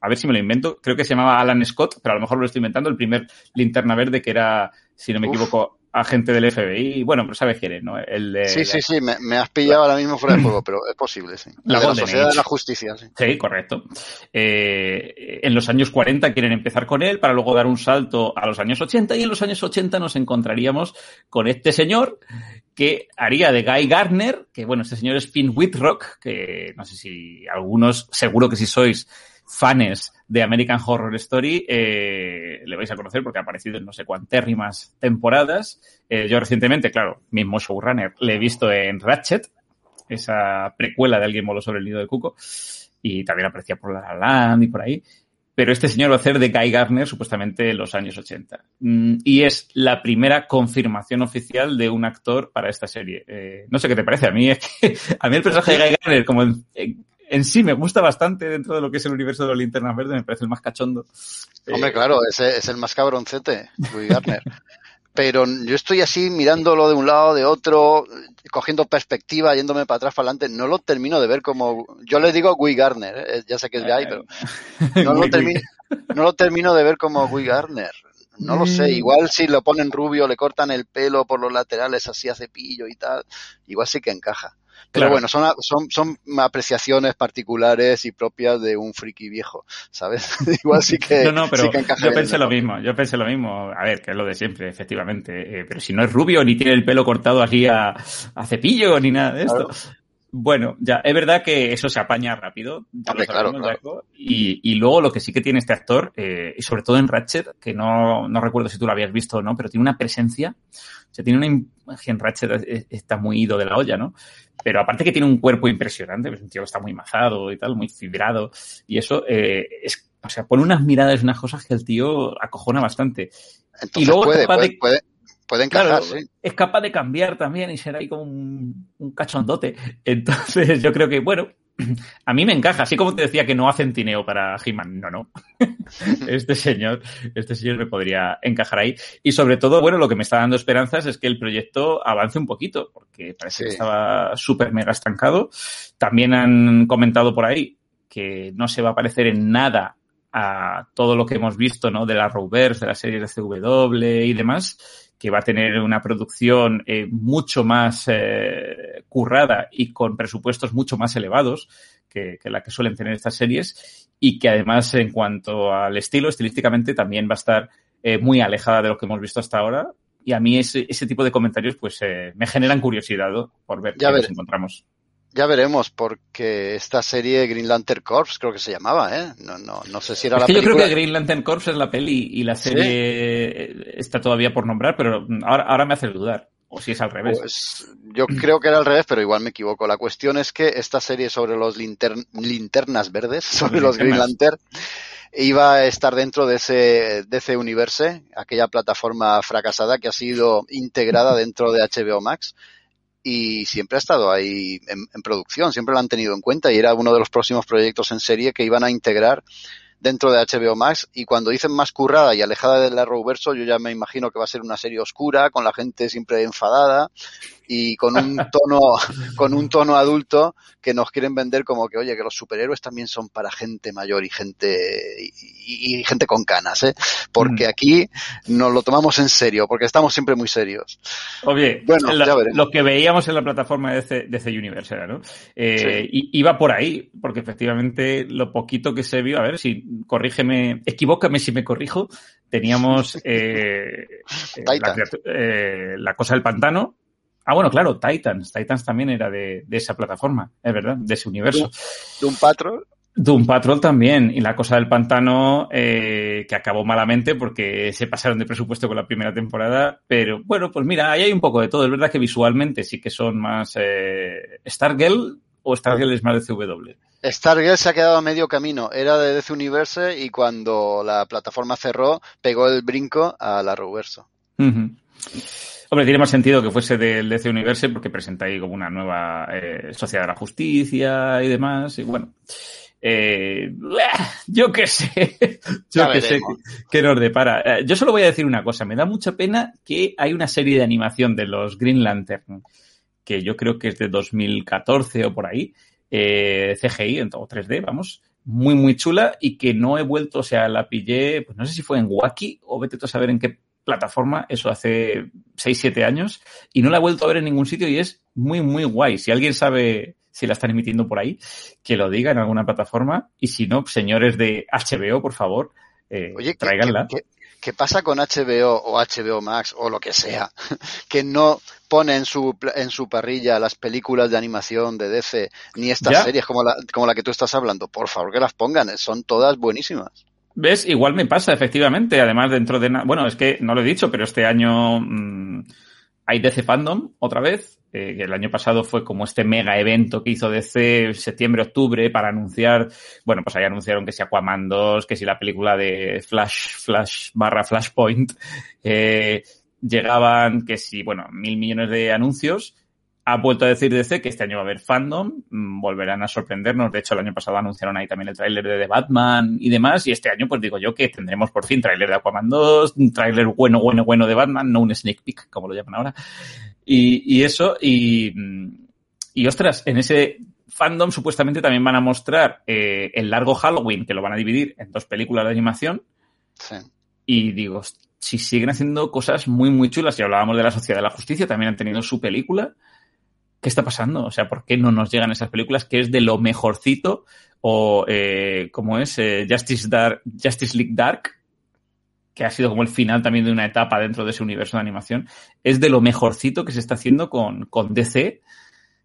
a ver si me lo invento, creo que se llamaba Alan Scott, pero a lo mejor lo estoy inventando, el primer linterna verde que era, si no me Uf. equivoco, agente del FBI. Bueno, pero sabes quién es, ¿no? El de, sí, la... sí, sí, me, me, has pillado ahora mismo fuera de juego, pero es posible, sí. La, de la Sociedad Age. de la Justicia, sí. Sí, correcto. Eh, en los años 40 quieren empezar con él para luego dar un salto a los años 80 y en los años 80 nos encontraríamos con este señor que haría de Guy Gardner, que bueno, este señor es Finn Whitrock, que no sé si algunos, seguro que si sois fans de American Horror Story eh, le vais a conocer porque ha aparecido en no sé cuantérrimas temporadas. Eh, yo recientemente, claro, mismo showrunner, le he visto en Ratchet, esa precuela de Alguien voló sobre el nido de Cuco, y también aparecía por La Land y por ahí. Pero este señor va a hacer de Guy Gardner supuestamente en los años 80. Mm, y es la primera confirmación oficial de un actor para esta serie. Eh, no sé qué te parece. A mí es que, a mí el personaje de Guy Gardner, como en, en sí me gusta bastante dentro de lo que es el universo de los linternas verdes, me parece el más cachondo. Hombre, eh, claro, ese es el más cabroncete, Guy Gardner. Pero yo estoy así mirándolo de un lado, de otro, cogiendo perspectiva, yéndome para atrás, para adelante. No lo termino de ver como. Yo le digo Guy Gardner, ¿eh? ya sé que es Guy, pero. No lo, termino, no lo termino de ver como Guy Gardner. No lo sé, igual si lo ponen rubio, le cortan el pelo por los laterales así a cepillo y tal, igual sí que encaja. Pero claro. bueno, son, son, son apreciaciones particulares y propias de un friki viejo, ¿sabes? Igual sí que. No, no, pero sí que yo pensé lo mismo, yo pensé lo mismo. A ver, que es lo de siempre, efectivamente. Eh, pero si no es rubio, ni tiene el pelo cortado así a, a cepillo, ni nada de esto. Claro. Bueno, ya, es verdad que eso se apaña rápido. Hombre, claro, claro. Y, y, luego lo que sí que tiene este actor, eh, y sobre todo en Ratchet, que no, no recuerdo si tú lo habías visto o no, pero tiene una presencia, o sea, tiene una imagen Ratchet está muy ido de la olla, ¿no? Pero aparte que tiene un cuerpo impresionante, pues un tío que está muy mazado y tal, muy fibrado, y eso eh, es, o sea, pone unas miradas, unas cosas que el tío acojona bastante. Entonces y luego puede, puede, de, puede, puede encajar, claro, sí. Es capaz de cambiar también y ser ahí como un, un cachondote. Entonces, yo creo que, bueno, a mí me encaja, así como te decía que no hacen tineo para He-Man, no, no. este señor, este señor me podría encajar ahí. Y sobre todo, bueno, lo que me está dando esperanzas es que el proyecto avance un poquito, porque parece sí. que estaba súper mega estancado. También han comentado por ahí que no se va a parecer en nada a todo lo que hemos visto, ¿no? De la Rovers, de la serie de CW y demás que va a tener una producción eh, mucho más eh, currada y con presupuestos mucho más elevados que, que, la que suelen tener estas series y que además en cuanto al estilo, estilísticamente también va a estar eh, muy alejada de lo que hemos visto hasta ahora y a mí ese, ese tipo de comentarios pues eh, me generan curiosidad ¿no? por ver ya qué ver. nos encontramos. Ya veremos, porque esta serie Green Lantern Corps creo que se llamaba, ¿eh? No, no, no sé si era es la que película. Yo creo que Green Lantern Corps es la peli y la serie ¿Sí? está todavía por nombrar, pero ahora, ahora me hace dudar. O si es al revés. Pues yo creo que era al revés, pero igual me equivoco. La cuestión es que esta serie sobre los linter linternas verdes, sobre los Green Lantern, iba a estar dentro de ese DC Universe, aquella plataforma fracasada que ha sido integrada dentro de HBO Max y siempre ha estado ahí en, en, producción, siempre lo han tenido en cuenta y era uno de los próximos proyectos en serie que iban a integrar dentro de HBO Max. Y cuando dicen más currada y alejada del Arrowverso yo ya me imagino que va a ser una serie oscura con la gente siempre enfadada y con un tono con un tono adulto que nos quieren vender como que oye que los superhéroes también son para gente mayor y gente y, y gente con canas ¿eh? porque mm. aquí nos lo tomamos en serio porque estamos siempre muy serios oye bueno lo, lo que veíamos en la plataforma de DC, DC Universe era, ¿no? Eh, sí. iba por ahí porque efectivamente lo poquito que se vio a ver si corrígeme equivócame si me corrijo teníamos eh, la, eh, la cosa del pantano Ah, bueno, claro, Titans. Titans también era de, de esa plataforma, es verdad, de ese universo. Doom Patrol. Doom Patrol también. Y la cosa del pantano, eh, que acabó malamente porque se pasaron de presupuesto con la primera temporada. Pero bueno, pues mira, ahí hay un poco de todo. Es verdad que visualmente sí que son más eh, Stargirl o Stargirl es más de CW. Stargirl se ha quedado a medio camino. Era de DC Universe y cuando la plataforma cerró, pegó el brinco a la Reverso. Uh -huh. Hombre, tiene más sentido que fuese del DC Universe porque presenta ahí como una nueva eh, Sociedad de la Justicia y demás. Y bueno, eh, yo qué sé, yo qué sé qué nos depara. Eh, yo solo voy a decir una cosa, me da mucha pena que hay una serie de animación de los Green Lantern, que yo creo que es de 2014 o por ahí, eh, CGI o 3D, vamos, muy, muy chula y que no he vuelto, o sea, la pillé, pues no sé si fue en Wacky o vete tú a saber en qué plataforma, eso hace 6, 7 años, y no la he vuelto a ver en ningún sitio y es muy, muy guay. Si alguien sabe si la están emitiendo por ahí, que lo diga en alguna plataforma, y si no, señores de HBO, por favor, eh, Oye, tráiganla. ¿qué, qué, qué pasa con HBO o HBO Max o lo que sea? Que no pone en su, en su parrilla las películas de animación de DC, ni estas ¿Ya? series como la, como la que tú estás hablando. Por favor, que las pongan, son todas buenísimas. ¿Ves? Igual me pasa, efectivamente. Además, dentro de... Bueno, es que no lo he dicho, pero este año mmm, hay DC Fandom otra vez. Eh, el año pasado fue como este mega evento que hizo DC septiembre-octubre para anunciar... Bueno, pues ahí anunciaron que si Aquaman 2, que si la película de Flash, Flash barra Flashpoint, eh, llegaban que si, bueno, mil millones de anuncios ha vuelto a decir DC que este año va a haber fandom, mm, volverán a sorprendernos. De hecho, el año pasado anunciaron ahí también el tráiler de The Batman y demás. Y este año, pues digo yo que tendremos por fin tráiler de Aquaman 2, un tráiler bueno, bueno, bueno de Batman, no un sneak peek, como lo llaman ahora. Y, y eso, y, y ostras, en ese fandom supuestamente también van a mostrar eh, el largo Halloween, que lo van a dividir en dos películas de animación. Sí. Y digo, si siguen haciendo cosas muy, muy chulas, y hablábamos de la Sociedad de la Justicia, también han tenido su película. ¿Qué está pasando? O sea, ¿por qué no nos llegan esas películas que es de lo mejorcito? O, eh, como es, eh, Justice, Dark, Justice League Dark, que ha sido como el final también de una etapa dentro de ese universo de animación, es de lo mejorcito que se está haciendo con, con DC.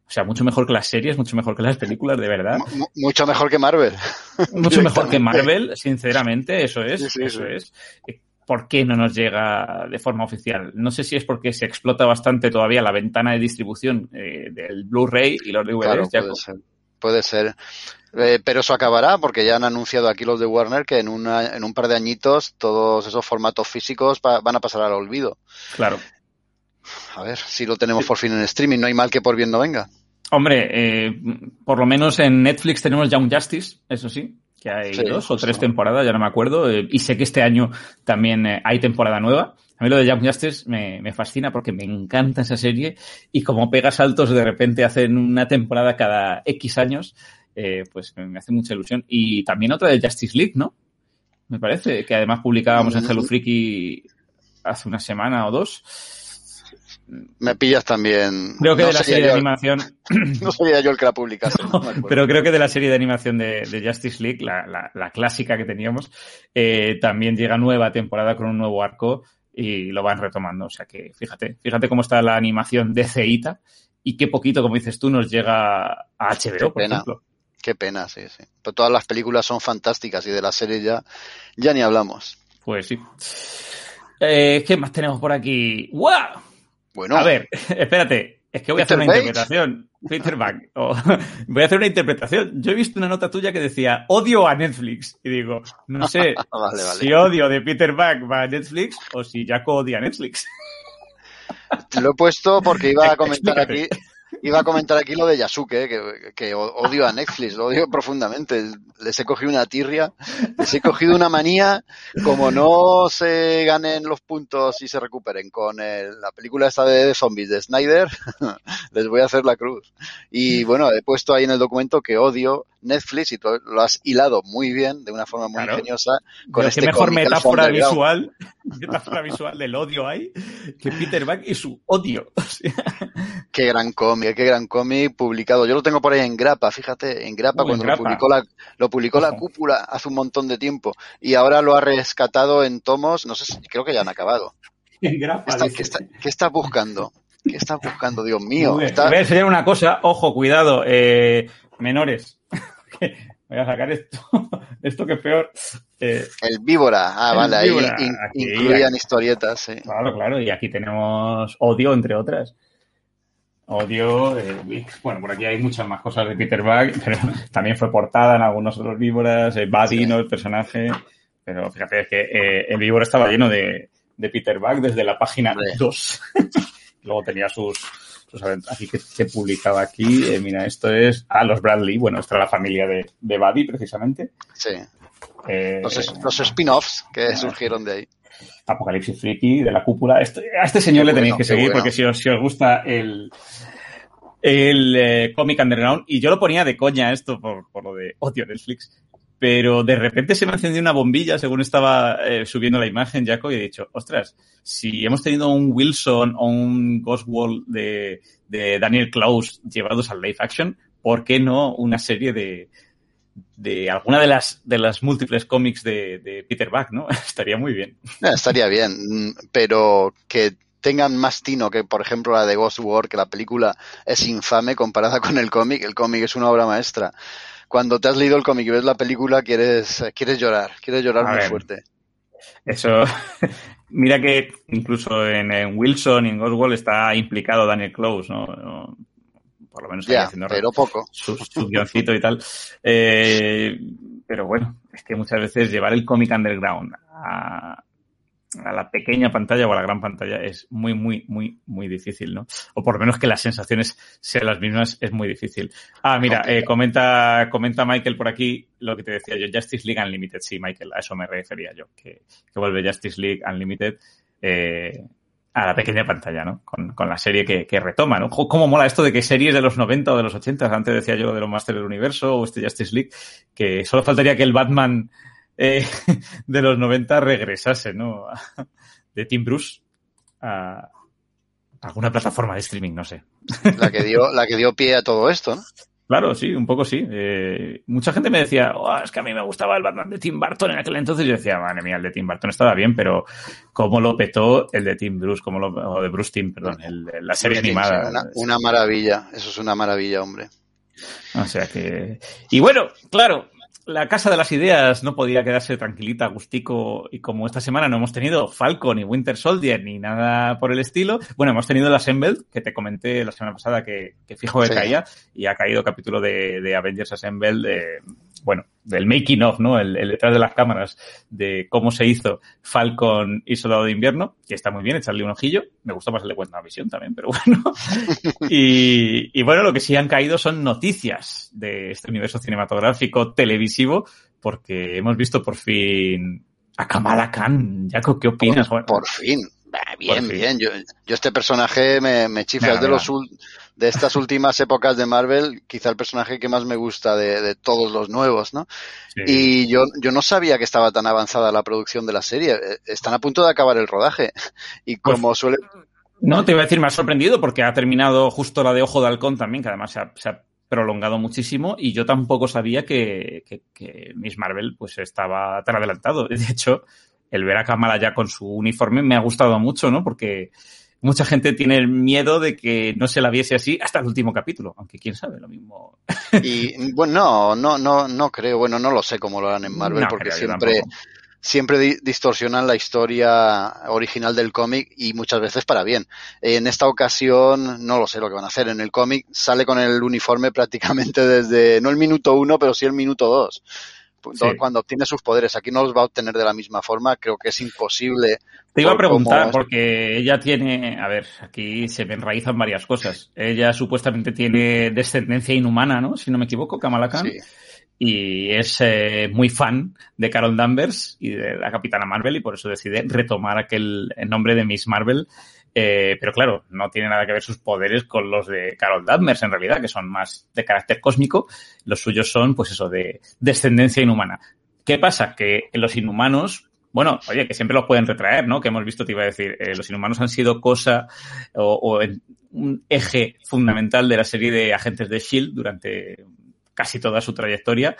O sea, mucho mejor que las series, mucho mejor que las películas, de verdad. M mucho mejor que Marvel. Mucho mejor que Marvel, sinceramente, eso es, sí, sí, eso sí. es. ¿Por qué no nos llega de forma oficial? No sé si es porque se explota bastante todavía la ventana de distribución eh, del Blu-ray y los DVDs. Claro, puede, ser, puede ser. Eh, pero eso acabará porque ya han anunciado aquí los de Warner que en, una, en un par de añitos todos esos formatos físicos pa van a pasar al olvido. Claro. A ver si lo tenemos por fin en streaming. No hay mal que por bien no venga. Hombre, eh, por lo menos en Netflix tenemos Young Justice, eso sí, que hay sí, dos o tres sí. temporadas, ya no me acuerdo, eh, y sé que este año también eh, hay temporada nueva. A mí lo de Young Justice me, me, fascina porque me encanta esa serie y como pega saltos de repente hacen una temporada cada X años, eh, pues me hace mucha ilusión. Y también otra de Justice League, ¿no? Me parece, que además publicábamos en Hello Freaky hace una semana o dos me pillas también. Creo que no de la serie de animación. no sería yo el que la publicase. No, pero creo que de la serie de animación de, de Justice League, la, la, la, clásica que teníamos, eh, también llega nueva temporada con un nuevo arco y lo van retomando. O sea que fíjate, fíjate cómo está la animación de Ceita y qué poquito, como dices tú, nos llega a HBO, qué por pena. ejemplo. Qué pena, sí, sí. Pero todas las películas son fantásticas y de la serie ya, ya ni hablamos. Pues sí. Eh, ¿Qué más tenemos por aquí? ¡Wow! Bueno. A ver, espérate, es que voy Peter a hacer una Bates. interpretación. Peter. Oh, voy a hacer una interpretación. Yo he visto una nota tuya que decía odio a Netflix. Y digo, no sé vale, vale. si odio de Peter Bag va a Netflix o si Jaco odia a Netflix. Lo he puesto porque iba a comentar aquí iba a comentar aquí lo de Yasuke, que, que odio a Netflix, lo odio profundamente. Les he cogido una tirria, les he cogido una manía, como no se ganen los puntos y se recuperen con la película esta de zombies de Snyder, les voy a hacer la cruz. Y bueno, he puesto ahí en el documento que odio Netflix y tú lo has hilado muy bien, de una forma muy ingeniosa. Con este mejor metáfora visual, metáfora visual del odio hay que Peter Buck y su odio. qué gran cómic, qué gran cómic publicado. Yo lo tengo por ahí en grapa, fíjate, en grapa, cuando lo publicó la, lo publicó la cúpula hace un montón de tiempo. Y ahora lo ha rescatado en tomos, no sé si, creo que ya han acabado. En grapa. ¿Qué, estás buscando? ¿Qué estás buscando, Dios mío? Voy a enseñar una cosa, ojo, cuidado, eh, menores. Voy a sacar esto, esto que es peor. Eh, el víbora, ah, vale, ahí incluían historietas, sí. Claro, claro, y aquí tenemos odio, entre otras. Odio, eh, bueno, por aquí hay muchas más cosas de Peter Bug, pero también fue portada en algunos otros víboras, eh, Buddy, ¿no? El personaje. Pero fíjate, es que eh, el víbora estaba lleno de, de Peter Bug desde la página 2. Luego tenía sus, Así que se publicaba aquí. Eh, mira, esto es. a los Bradley. Bueno, esta es la familia de, de Buddy, precisamente. Sí. Eh, los, spin-offs que surgieron de ahí. Apocalipsis Freaky, de la cúpula. Este, a este señor le tenéis que seguir porque si os, si os gusta el, el eh, cómic underground, y yo lo ponía de coña esto por, por lo de odio Netflix, pero de repente se me encendió una bombilla según estaba eh, subiendo la imagen, Jaco, y he dicho, ostras, si hemos tenido un Wilson o un Ghost World de, de Daniel Klaus llevados al live action, ¿por qué no una serie de, de alguna de las, de las múltiples cómics de, de Peter Buck, ¿no? estaría muy bien. Eh, estaría bien, pero que tengan más tino que, por ejemplo, la de Ghost World, que la película es infame comparada con el cómic. El cómic es una obra maestra cuando te has leído el cómic y ves la película, quieres, quieres llorar, quieres llorar muy fuerte. Eso, mira que incluso en, Wilson y en Goswell está implicado Daniel Close, ¿no? Por lo menos está haciendo pero poco. Su, su guioncito y tal. Eh, pero bueno, es que muchas veces llevar el cómic underground a, a la pequeña pantalla o a la gran pantalla es muy, muy, muy, muy difícil, ¿no? O por lo menos que las sensaciones sean las mismas es muy difícil. Ah, mira, eh, comenta, comenta Michael por aquí lo que te decía yo, Justice League Unlimited, sí, Michael, a eso me refería yo, que, que vuelve Justice League Unlimited eh, a la pequeña pantalla, ¿no? Con, con la serie que, que, retoma, ¿no? ¿Cómo mola esto de que series de los 90 o de los 80, antes decía yo de los Master del Universo o este Justice League, que solo faltaría que el Batman eh, de los 90 regresase, ¿no? De Tim Bruce a alguna plataforma de streaming, no sé. La que dio, la que dio pie a todo esto, ¿no? Claro, sí, un poco sí. Eh, mucha gente me decía, oh, es que a mí me gustaba el Batman de Tim Burton en aquel entonces. Yo decía, madre mía, el de Tim Burton estaba bien, pero cómo lo petó el de Tim Bruce, como lo, o de Bruce Tim, perdón, el, la serie animada. Una, una, maravilla, eso es una maravilla, hombre. O sea que. Y bueno, claro, la Casa de las Ideas no podía quedarse tranquilita, gustico, y como esta semana no hemos tenido Falcon ni Winter Soldier ni nada por el estilo, bueno, hemos tenido el Assembled, que te comenté la semana pasada que, que fijo que caía, y ha caído capítulo de, de Avengers Assembled, de, bueno, del making of, ¿no? El, el, detrás de las cámaras de cómo se hizo Falcon y Soldado de Invierno, que está muy bien, echarle un ojillo. Me gustó más el de visión también, pero bueno. y, y, bueno, lo que sí han caído son noticias de este universo cinematográfico televisivo, porque hemos visto por fin a Kamala Khan. Jaco, ¿qué opinas? Por, por fin. Bien, bien. Yo, yo este personaje me, me chifla. es de los de estas últimas épocas de Marvel, quizá el personaje que más me gusta de, de todos los nuevos, ¿no? Sí. Y yo, yo no sabía que estaba tan avanzada la producción de la serie. Eh, están a punto de acabar el rodaje. Y pues como pues, suele. No, te iba a decir, me ha sorprendido porque ha terminado justo la de Ojo de Halcón también, que además se ha, se ha prolongado muchísimo y yo tampoco sabía que, que, que Miss Marvel pues estaba tan adelantado. De hecho, el ver a Kamala ya con su uniforme me ha gustado mucho, ¿no? Porque mucha gente tiene el miedo de que no se la viese así hasta el último capítulo, aunque quién sabe, lo mismo. Y bueno, no, no, no, no creo, bueno, no lo sé cómo lo harán en Marvel, no porque siempre, siempre distorsionan la historia original del cómic y muchas veces para bien. En esta ocasión no lo sé lo que van a hacer. En el cómic sale con el uniforme prácticamente desde, no el minuto uno, pero sí el minuto dos cuando obtiene sus poderes. Aquí no los va a obtener de la misma forma, creo que es imposible. Te iba a preguntar, porque ella tiene, a ver, aquí se enraizan varias cosas. Ella supuestamente tiene descendencia inhumana, ¿no? Si no me equivoco, Kamala Khan. Sí y es eh, muy fan de Carol Danvers y de la Capitana Marvel y por eso decide retomar aquel nombre de Miss Marvel. Eh, pero claro, no tiene nada que ver sus poderes con los de Carol Danvers en realidad, que son más de carácter cósmico. Los suyos son, pues eso, de descendencia inhumana. ¿Qué pasa? Que los inhumanos, bueno, oye, que siempre los pueden retraer, ¿no? Que hemos visto, te iba a decir, eh, los inhumanos han sido cosa o, o un eje fundamental de la serie de agentes de Shield durante casi toda su trayectoria.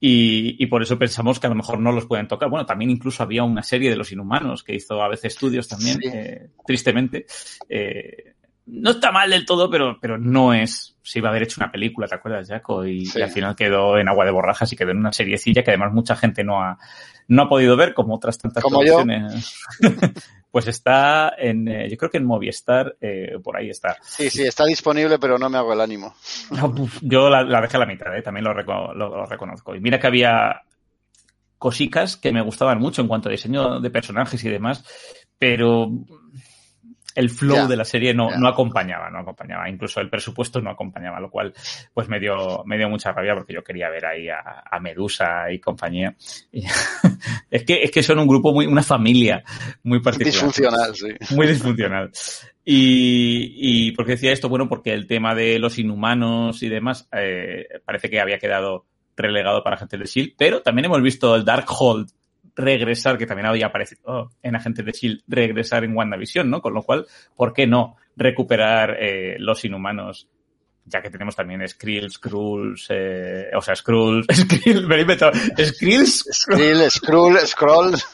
Y, por eso pensamos que a lo mejor no los pueden tocar. Bueno, también incluso había una serie de los inhumanos que hizo a veces estudios también, eh, tristemente. Eh, no está mal del todo, pero, pero no es. Se iba a haber hecho una película, ¿te acuerdas, Jaco? Y, al final quedó en agua de borrajas y quedó en una seriecilla que además mucha gente no ha, no ha podido ver, como otras tantas como pues está en, eh, yo creo que en Movistar, eh, por ahí está. Sí, sí, está disponible, pero no me hago el ánimo. yo la, dejé a la mitad, eh, también lo, lo, reconozco. Y mira que había cositas que me gustaban mucho en cuanto a diseño de personajes y demás, pero el flow de la serie no, no acompañaba, no acompañaba. Incluso el presupuesto no acompañaba, lo cual pues me dio, me dio mucha rabia porque yo quería ver ahí a, Medusa y compañía. es que, es que son un grupo muy, una familia muy particular. Disfuncional, sí. Muy disfuncional. Y, y porque decía esto, bueno, porque el tema de los inhumanos y demás eh, parece que había quedado relegado para gente de S.H.I.E.L.D., pero también hemos visto el Darkhold regresar, que también había aparecido en Agentes de Shield, regresar en WandaVision, ¿no? Con lo cual, ¿por qué no recuperar eh, los inhumanos? Ya que tenemos también Skrills, Skrulls, eh, o sea, Skrulls, Skrills, me lo Skrills, Skrill, Skrull, Scrolls.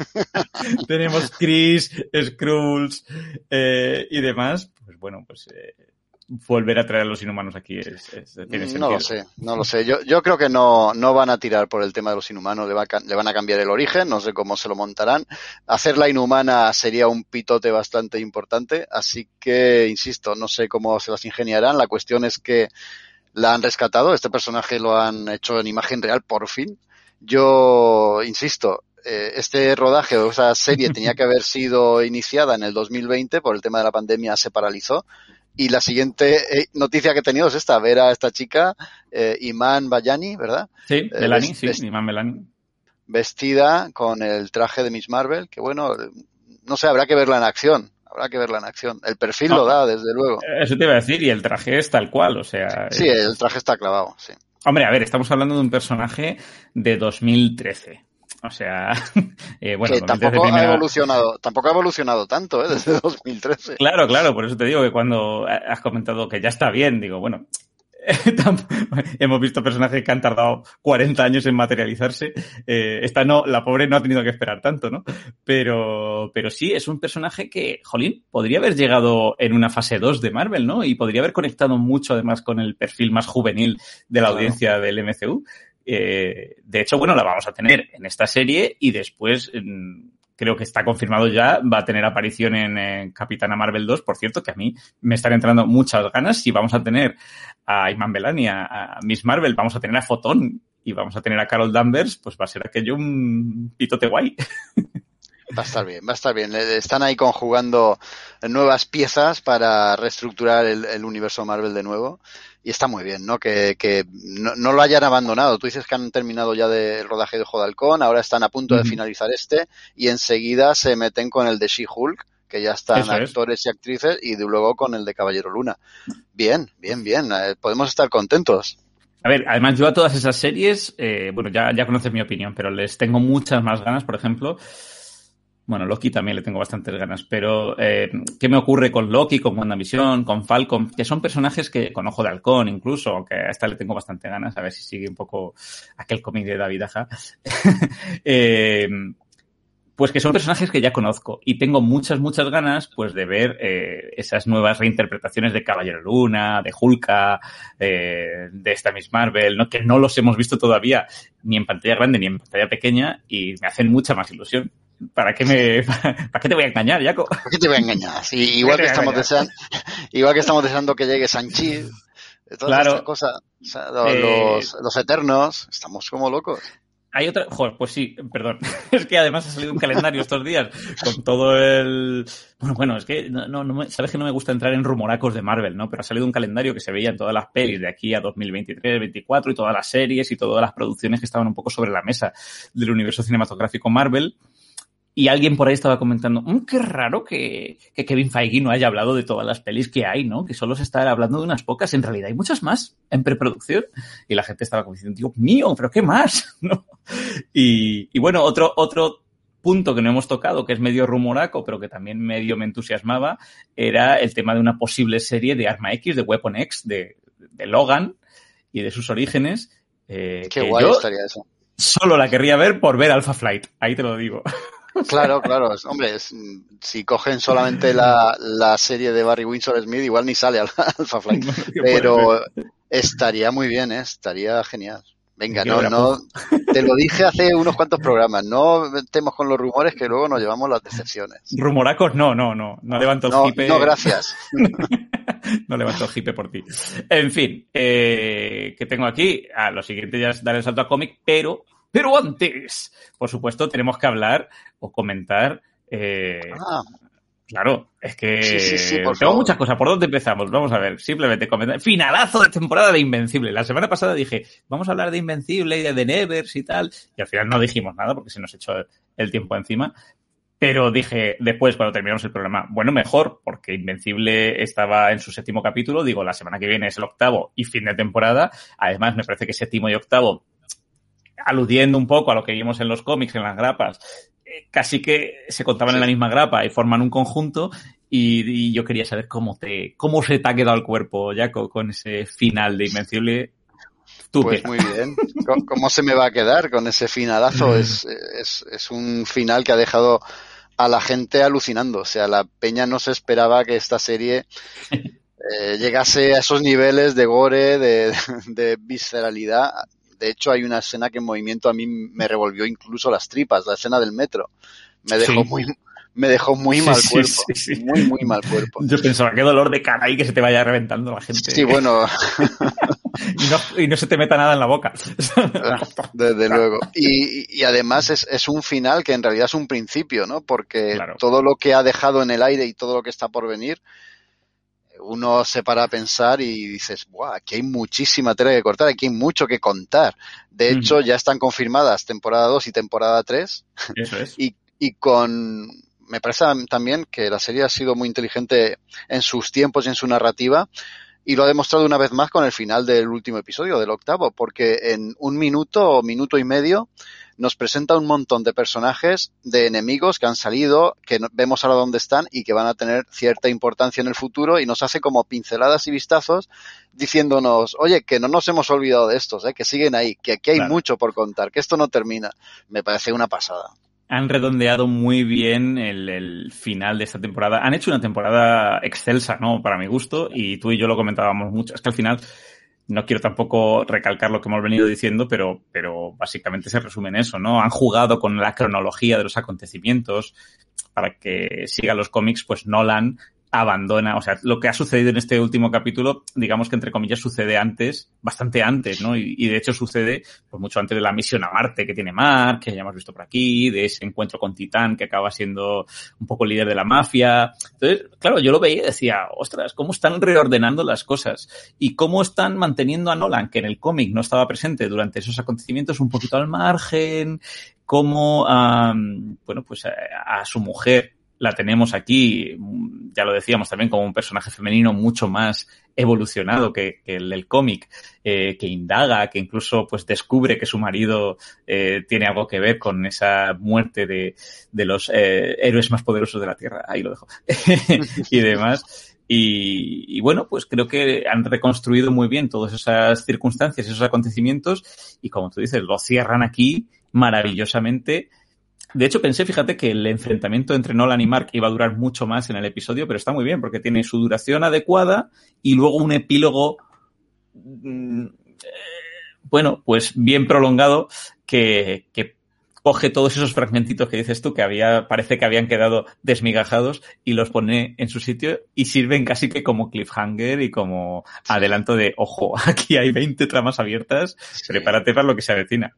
tenemos Chris, Skrulls, eh, y demás. Pues bueno, pues eh, volver a traer a los inhumanos aquí es, tiene No lo sé, no lo sé. Yo, yo creo que no, no van a tirar por el tema de los inhumanos, le, le van a cambiar el origen, no sé cómo se lo montarán. Hacerla inhumana sería un pitote bastante importante, así que, insisto, no sé cómo se las ingeniarán. La cuestión es que la han rescatado, este personaje lo han hecho en imagen real por fin. Yo, insisto, eh, este rodaje o esa serie tenía que haber sido iniciada en el 2020, por el tema de la pandemia se paralizó y la siguiente eh, noticia que he tenido es esta, ver a esta chica, eh, Iman Bayani, ¿verdad? Sí, eh, Belani, sí, Iman Belani. Vestida con el traje de Miss Marvel, que bueno, no sé, habrá que verla en acción. Habrá que verla en acción. El perfil lo da, desde luego. Eso te iba a decir, y el traje es tal cual, o sea. Sí, el traje está clavado, sí. Hombre, a ver, estamos hablando de un personaje de 2013. O sea, eh, bueno, que tampoco ha evolucionado, tampoco ha evolucionado tanto, ¿eh? Desde 2013. Claro, claro, por eso te digo que cuando has comentado que ya está bien, digo, bueno, hemos visto personajes que han tardado 40 años en materializarse. Eh, esta no, la pobre no ha tenido que esperar tanto, ¿no? Pero, pero sí, es un personaje que, jolín, podría haber llegado en una fase 2 de Marvel, ¿no? Y podría haber conectado mucho además con el perfil más juvenil de la audiencia del MCU. Eh, de hecho, bueno, la vamos a tener en esta serie y después creo que está confirmado ya, va a tener aparición en, Capitana Marvel 2, por cierto, que a mí me están entrando muchas ganas y vamos a tener a Iman Belani, a, Miss Marvel, vamos a tener a Photon y vamos a tener a Carol Danvers, pues va a ser aquello un pitote guay. Va a estar bien, va a estar bien. Están ahí conjugando nuevas piezas para reestructurar el universo Marvel de nuevo y está muy bien, ¿no? Que, que no, no, lo hayan abandonado. Tú dices que han terminado ya del rodaje de Ojo de Halcón, ahora están a punto de finalizar este y enseguida se meten con el de She-Hulk, que ya están actores y actrices, y luego con el de Caballero Luna. Bien, bien, bien. Eh, podemos estar contentos. A ver, además yo a todas esas series, eh, bueno, ya, ya conoces mi opinión, pero les tengo muchas más ganas, por ejemplo, bueno, Loki también le tengo bastantes ganas, pero eh, ¿qué me ocurre con Loki, con WandaVision, con Falcon? Que son personajes que, con Ojo de Halcón incluso, aunque a esta le tengo bastante ganas, a ver si sigue un poco aquel cómic de David Aja. eh, pues que son personajes que ya conozco y tengo muchas, muchas ganas pues de ver eh, esas nuevas reinterpretaciones de Caballero Luna, de Hulka, eh, de esta Miss Marvel, ¿no? que no los hemos visto todavía ni en pantalla grande ni en pantalla pequeña y me hacen mucha más ilusión. ¿Para qué me, para qué te voy a engañar, Jaco? ¿Para qué te voy a engañar? igual que estamos deseando, igual que estamos deseando que llegue Sanchi, todas claro. estas cosas, eh, los, los, eternos, estamos como locos. hay otra, joder, pues sí, perdón. Es que además ha salido un calendario estos días con todo el. Bueno, bueno, es que no, no, me... sabes que no me gusta entrar en rumoracos de Marvel, ¿no? Pero ha salido un calendario que se veía en todas las pelis de aquí a 2023, 2024 y todas las series y todas las producciones que estaban un poco sobre la mesa del universo cinematográfico Marvel. Y alguien por ahí estaba comentando, mmm, qué raro que, que, Kevin Feige no haya hablado de todas las pelis que hay, ¿no? Que solo se está hablando de unas pocas. En realidad hay muchas más en preproducción. Y la gente estaba como diciendo, Dios mío, pero ¿qué más? ¿No? Y, y bueno, otro, otro punto que no hemos tocado, que es medio rumoraco, pero que también medio me entusiasmaba, era el tema de una posible serie de Arma X, de Weapon X, de, de Logan y de sus orígenes. Eh, Qué guay estaría eso. Solo la querría ver por ver Alpha Flight, ahí te lo digo. Claro, claro. Hombre, si cogen solamente la, la, serie de Barry Windsor Smith, igual ni sale al Alpha Flight. Pero estaría muy bien, ¿eh? estaría genial. Venga, no, no, te lo dije hace unos cuantos programas, no metemos con los rumores que luego nos llevamos las decepciones. Rumoracos, no, no, no, no levanto no, hipe. No, gracias. no levanto hipe por ti. En fin, eh, que tengo aquí, a lo siguiente ya es dar el salto a cómic, pero pero antes, por supuesto, tenemos que hablar o comentar. Eh, ah. Claro, es que sí, sí, sí, tengo muchas cosas. ¿Por dónde empezamos? Vamos a ver, simplemente comentar. Finalazo de temporada de Invencible. La semana pasada dije, vamos a hablar de Invencible y de Nevers y tal. Y al final no dijimos nada porque se nos echó el tiempo encima. Pero dije después, cuando terminamos el programa, bueno, mejor, porque Invencible estaba en su séptimo capítulo. Digo, la semana que viene es el octavo y fin de temporada. Además, me parece que séptimo y octavo aludiendo un poco a lo que vimos en los cómics, en las grapas, eh, casi que se contaban en la misma grapa y forman un conjunto. Y, yo quería saber cómo te, cómo se te ha quedado el cuerpo, Jaco, con ese final de Invencible. ¿Tú pues muy bien. ¿Cómo se me va a quedar con ese finalazo? Es, es, es un final que ha dejado a la gente alucinando. O sea, la peña no se esperaba que esta serie eh, llegase a esos niveles de gore, de, de visceralidad. De hecho, hay una escena que en movimiento a mí me revolvió incluso las tripas, la escena del metro. Me dejó muy, me dejó muy mal cuerpo. muy, muy mal cuerpo. Yo pensaba, qué dolor de cara ahí que se te vaya reventando la gente. Sí, bueno. y, no, se te meta nada en la boca. Desde luego. Y, y además es, es, un final que en realidad es un principio, ¿no? Porque todo lo que ha dejado en el aire y todo lo que está por venir uno se para a pensar y dices, Buah, aquí hay muchísima tela que cortar, aquí hay mucho que contar. De hecho, ya están confirmadas temporada 2 y temporada 3. Eso es. y, y con, me parece también que la serie ha sido muy inteligente en sus tiempos y en su narrativa. Y lo ha demostrado una vez más con el final del último episodio, del octavo, porque en un minuto o minuto y medio nos presenta un montón de personajes, de enemigos que han salido, que vemos ahora dónde están y que van a tener cierta importancia en el futuro y nos hace como pinceladas y vistazos diciéndonos, oye, que no nos hemos olvidado de estos, ¿eh? que siguen ahí, que aquí hay mucho por contar, que esto no termina. Me parece una pasada han redondeado muy bien el, el, final de esta temporada. Han hecho una temporada excelsa, ¿no? Para mi gusto, y tú y yo lo comentábamos mucho. Es que al final no quiero tampoco recalcar lo que hemos venido diciendo, pero, pero básicamente se resume en eso, ¿no? Han jugado con la cronología de los acontecimientos para que sigan los cómics, pues Nolan abandona, o sea, lo que ha sucedido en este último capítulo, digamos que entre comillas sucede antes, bastante antes, ¿no? Y, de hecho sucede pues mucho antes de la misión a Marte que tiene Mark, que ya hemos visto por aquí, de ese encuentro con Titán que acaba siendo un poco líder de la mafia. Entonces, claro, yo lo veía y decía, ostras, cómo están reordenando las cosas y cómo están manteniendo a Nolan, que en el cómic no estaba presente durante esos acontecimientos, un poquito al margen, cómo, bueno, pues a su mujer la tenemos aquí, ya lo decíamos también, como un personaje femenino mucho más evolucionado que, el del cómic, eh, que indaga, que incluso pues descubre que su marido eh, tiene algo que ver con esa muerte de, de los eh, héroes más poderosos de la Tierra. Ahí lo dejo. y demás. Y, y, bueno, pues creo que han reconstruido muy bien todas esas circunstancias, esos acontecimientos, y como tú dices, lo cierran aquí maravillosamente de hecho, pensé, fíjate, que el enfrentamiento entre Nolan y Mark iba a durar mucho más en el episodio, pero está muy bien porque tiene su duración adecuada y luego un epílogo, mm, bueno, pues bien prolongado que coge todos esos fragmentitos que dices tú que había, parece que habían quedado desmigajados y los pone en su sitio y sirven casi que como cliffhanger y como adelanto de, ojo, aquí hay 20 tramas abiertas, prepárate para lo que se avecina.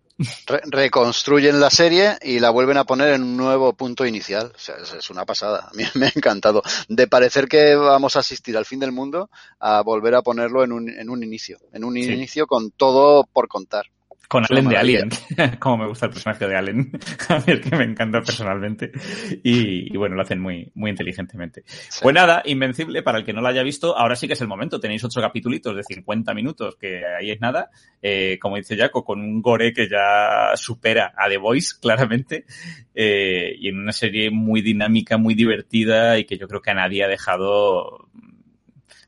reconstruyen la serie y la vuelven a poner en un nuevo punto inicial. O sea, es, una pasada. A mí me ha encantado. De parecer que vamos a asistir al fin del mundo a volver a ponerlo en un, en un inicio. En un inicio con todo por contar. Con Allen de Alien, como me gusta el personaje de Allen, a mí es que me encanta personalmente. Y, bueno, lo hacen muy, muy inteligentemente. Pues nada, Invencible, para el que no lo haya visto, ahora sí que es el momento. Tenéis ocho capítulos de 50 minutos, que ahí es nada. Eh, como dice Jaco, con un gore que ya supera a The Voice, claramente. Eh, y en una serie muy dinámica, muy divertida y que yo creo que a nadie ha dejado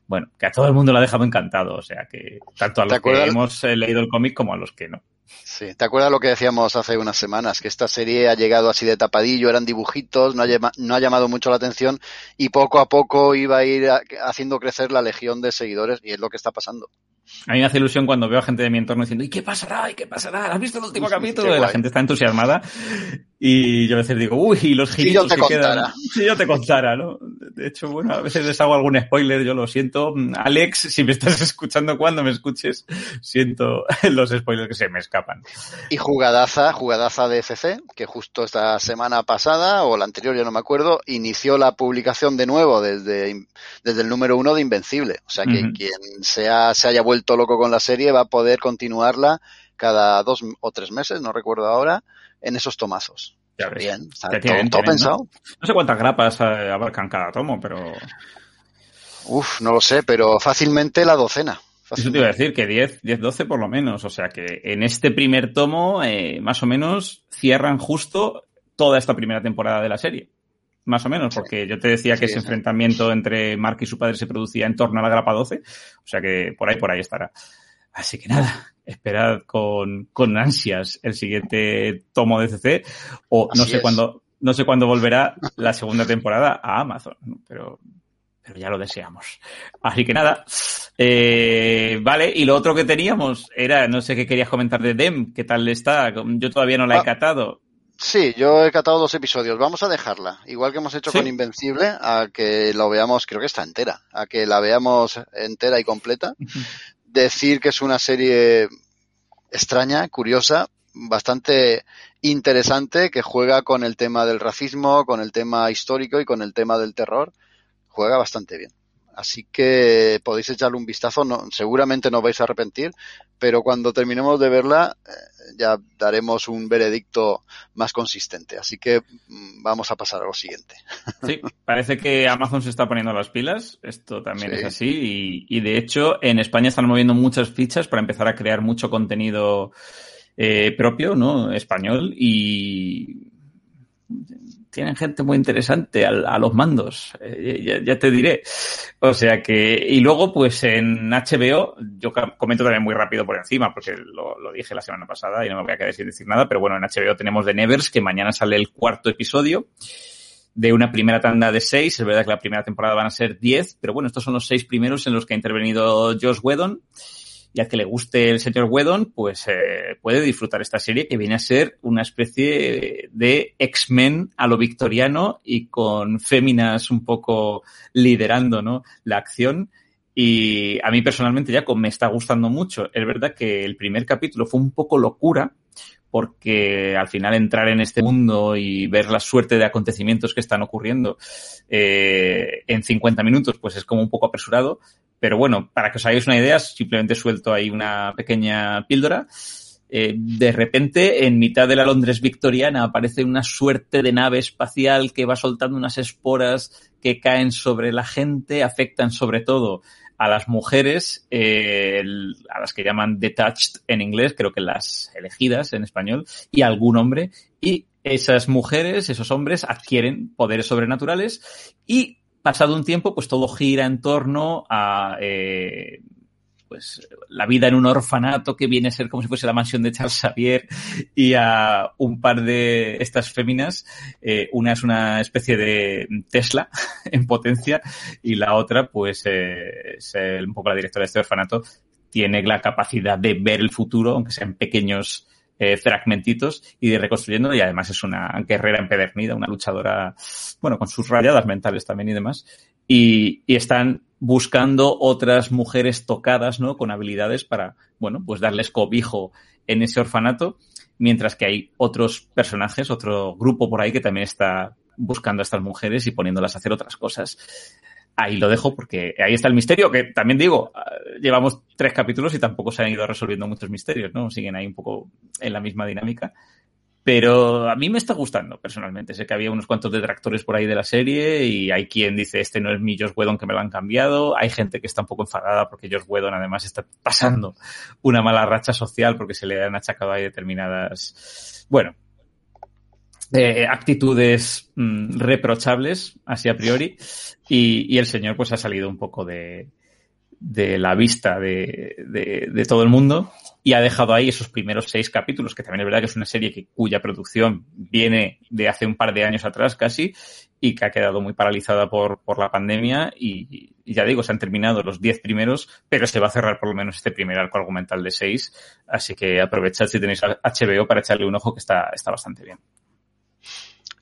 bueno, que a todo el mundo lo ha dejado encantado, o sea que tanto a los que hemos eh, leído el cómic como a los que no. Sí, ¿te acuerdas lo que decíamos hace unas semanas? Que esta serie ha llegado así de tapadillo, eran dibujitos, no ha, no ha llamado mucho la atención y poco a poco iba a ir haciendo crecer la legión de seguidores y es lo que está pasando. A mí me hace ilusión cuando veo a gente de mi entorno diciendo, ¿y qué pasará? ¿Y qué pasará? ¿Has visto el último capítulo? Y la gente está entusiasmada. Y yo a veces digo, uy, y los giritos que quedan. Si yo te contara, ¿no? De hecho, bueno, a veces les hago algún spoiler, yo lo siento. Alex, si me estás escuchando cuando me escuches, siento los spoilers que se me escapan. Y jugadaza, jugadaza de FC, que justo esta semana pasada, o la anterior, ya no me acuerdo, inició la publicación de nuevo desde, desde el número uno de Invencible. O sea que quien sea, se haya vuelto loco con la serie va a poder continuarla cada dos o tres meses, no recuerdo ahora, en esos tomazos. Ya Bien, todo, pensado. ¿no? sé cuántas grapas eh, abarcan cada tomo, pero... Uf, no lo sé, pero fácilmente la docena. Eso te iba a decir, que 10, 10, 12 por lo menos. O sea que en este primer tomo, eh, más o menos, cierran justo toda esta primera temporada de la serie. Más o menos, porque yo te decía que ese enfrentamiento entre Mark y su padre se producía en torno a la grapa 12. O sea que por ahí, por ahí estará. Así que nada, esperad con, con ansias el siguiente tomo de CC o no sé cuándo no sé cuándo volverá la segunda temporada a Amazon, pero, pero ya lo deseamos. Así que nada, eh, vale, y lo otro que teníamos era, no sé qué querías comentar de Dem, qué tal está, yo todavía no la he ah, catado. Sí, yo he catado dos episodios, vamos a dejarla, igual que hemos hecho con Invencible, a que lo veamos, creo que está entera, a que la veamos entera y completa decir que es una serie extraña, curiosa, bastante interesante, que juega con el tema del racismo, con el tema histórico y con el tema del terror. Juega bastante bien. Así que podéis echarle un vistazo, no, seguramente no vais a arrepentir, pero cuando terminemos de verla eh, ya daremos un veredicto más consistente. Así que mm, vamos a pasar a lo siguiente. Sí, parece que Amazon se está poniendo las pilas, esto también es así, y, y, de hecho en España están moviendo muchas fichas para empezar a crear mucho contenido eh, propio, ¿no? Español, y tienen gente muy interesante a, los mandos, eh, ya, te diré. O sea que, y luego pues en HBO, yo comento también muy rápido por encima, porque lo, dije la semana pasada y no me voy a quedar sin decir nada, pero bueno, en HBO tenemos The Nevers, que mañana sale el cuarto episodio de una primera tanda de seis. Es verdad que la primera temporada van a ser diez, pero bueno, estos son los seis primeros en los que ha intervenido Josh Whedon y al que le guste el señor Whedon, pues eh, puede disfrutar esta serie que viene a ser una especie de X-Men a lo victoriano y con féminas un poco liderando ¿no? la acción. Y a mí personalmente ya me está gustando mucho. Es verdad que el primer capítulo fue un poco locura, porque al final entrar en este mundo y ver la suerte de acontecimientos que están ocurriendo eh, en 50 minutos, pues es como un poco apresurado. Pero bueno, para que os hagáis una idea, simplemente suelto ahí una pequeña píldora. Eh, de repente, en mitad de la Londres victoriana, aparece una suerte de nave espacial que va soltando unas esporas que caen sobre la gente, afectan sobre todo a las mujeres, eh, a las que llaman detached en inglés, creo que las elegidas en español, y algún hombre, y esas mujeres, esos hombres adquieren poderes sobrenaturales y pasado un tiempo, pues todo gira en torno a eh, pues la vida en un orfanato que viene a ser como si fuese la mansión de Charles Xavier y a un par de estas féminas. Eh, una es una especie de Tesla en potencia y la otra, pues, eh, es un poco la directora de este orfanato, tiene la capacidad de ver el futuro, aunque sean pequeños eh, fragmentitos y de reconstruyendo y además es una guerrera empedernida, una luchadora, bueno, con sus rayadas mentales también y demás. Y, y están buscando otras mujeres tocadas, ¿no? Con habilidades para, bueno, pues darles cobijo en ese orfanato, mientras que hay otros personajes, otro grupo por ahí que también está buscando a estas mujeres y poniéndolas a hacer otras cosas. Ahí lo dejo porque ahí está el misterio, que también digo, ah, llevamos tres capítulos y tampoco se han ido resolviendo muchos misterios, ¿no? Siguen ahí un poco en la misma dinámica. Pero a mí me está gustando, personalmente. Sé que había unos cuantos detractores por ahí de la serie y hay quien dice, este no es mi Josh Whedon que me lo han cambiado. Hay gente que está un poco enfadada porque Josh Whedon además está pasando una mala racha social porque se le han achacado ahí determinadas, bueno, eh, actitudes mm, reprochables, así a priori. Y, y, el señor pues ha salido un poco de, de la vista de, de, de, todo el mundo y ha dejado ahí esos primeros seis capítulos, que también es verdad que es una serie que, cuya producción viene de hace un par de años atrás casi y que ha quedado muy paralizada por, por la pandemia y, y, ya digo, se han terminado los diez primeros, pero se va a cerrar por lo menos este primer arco argumental de seis, así que aprovechad si tenéis HBO para echarle un ojo que está, está bastante bien.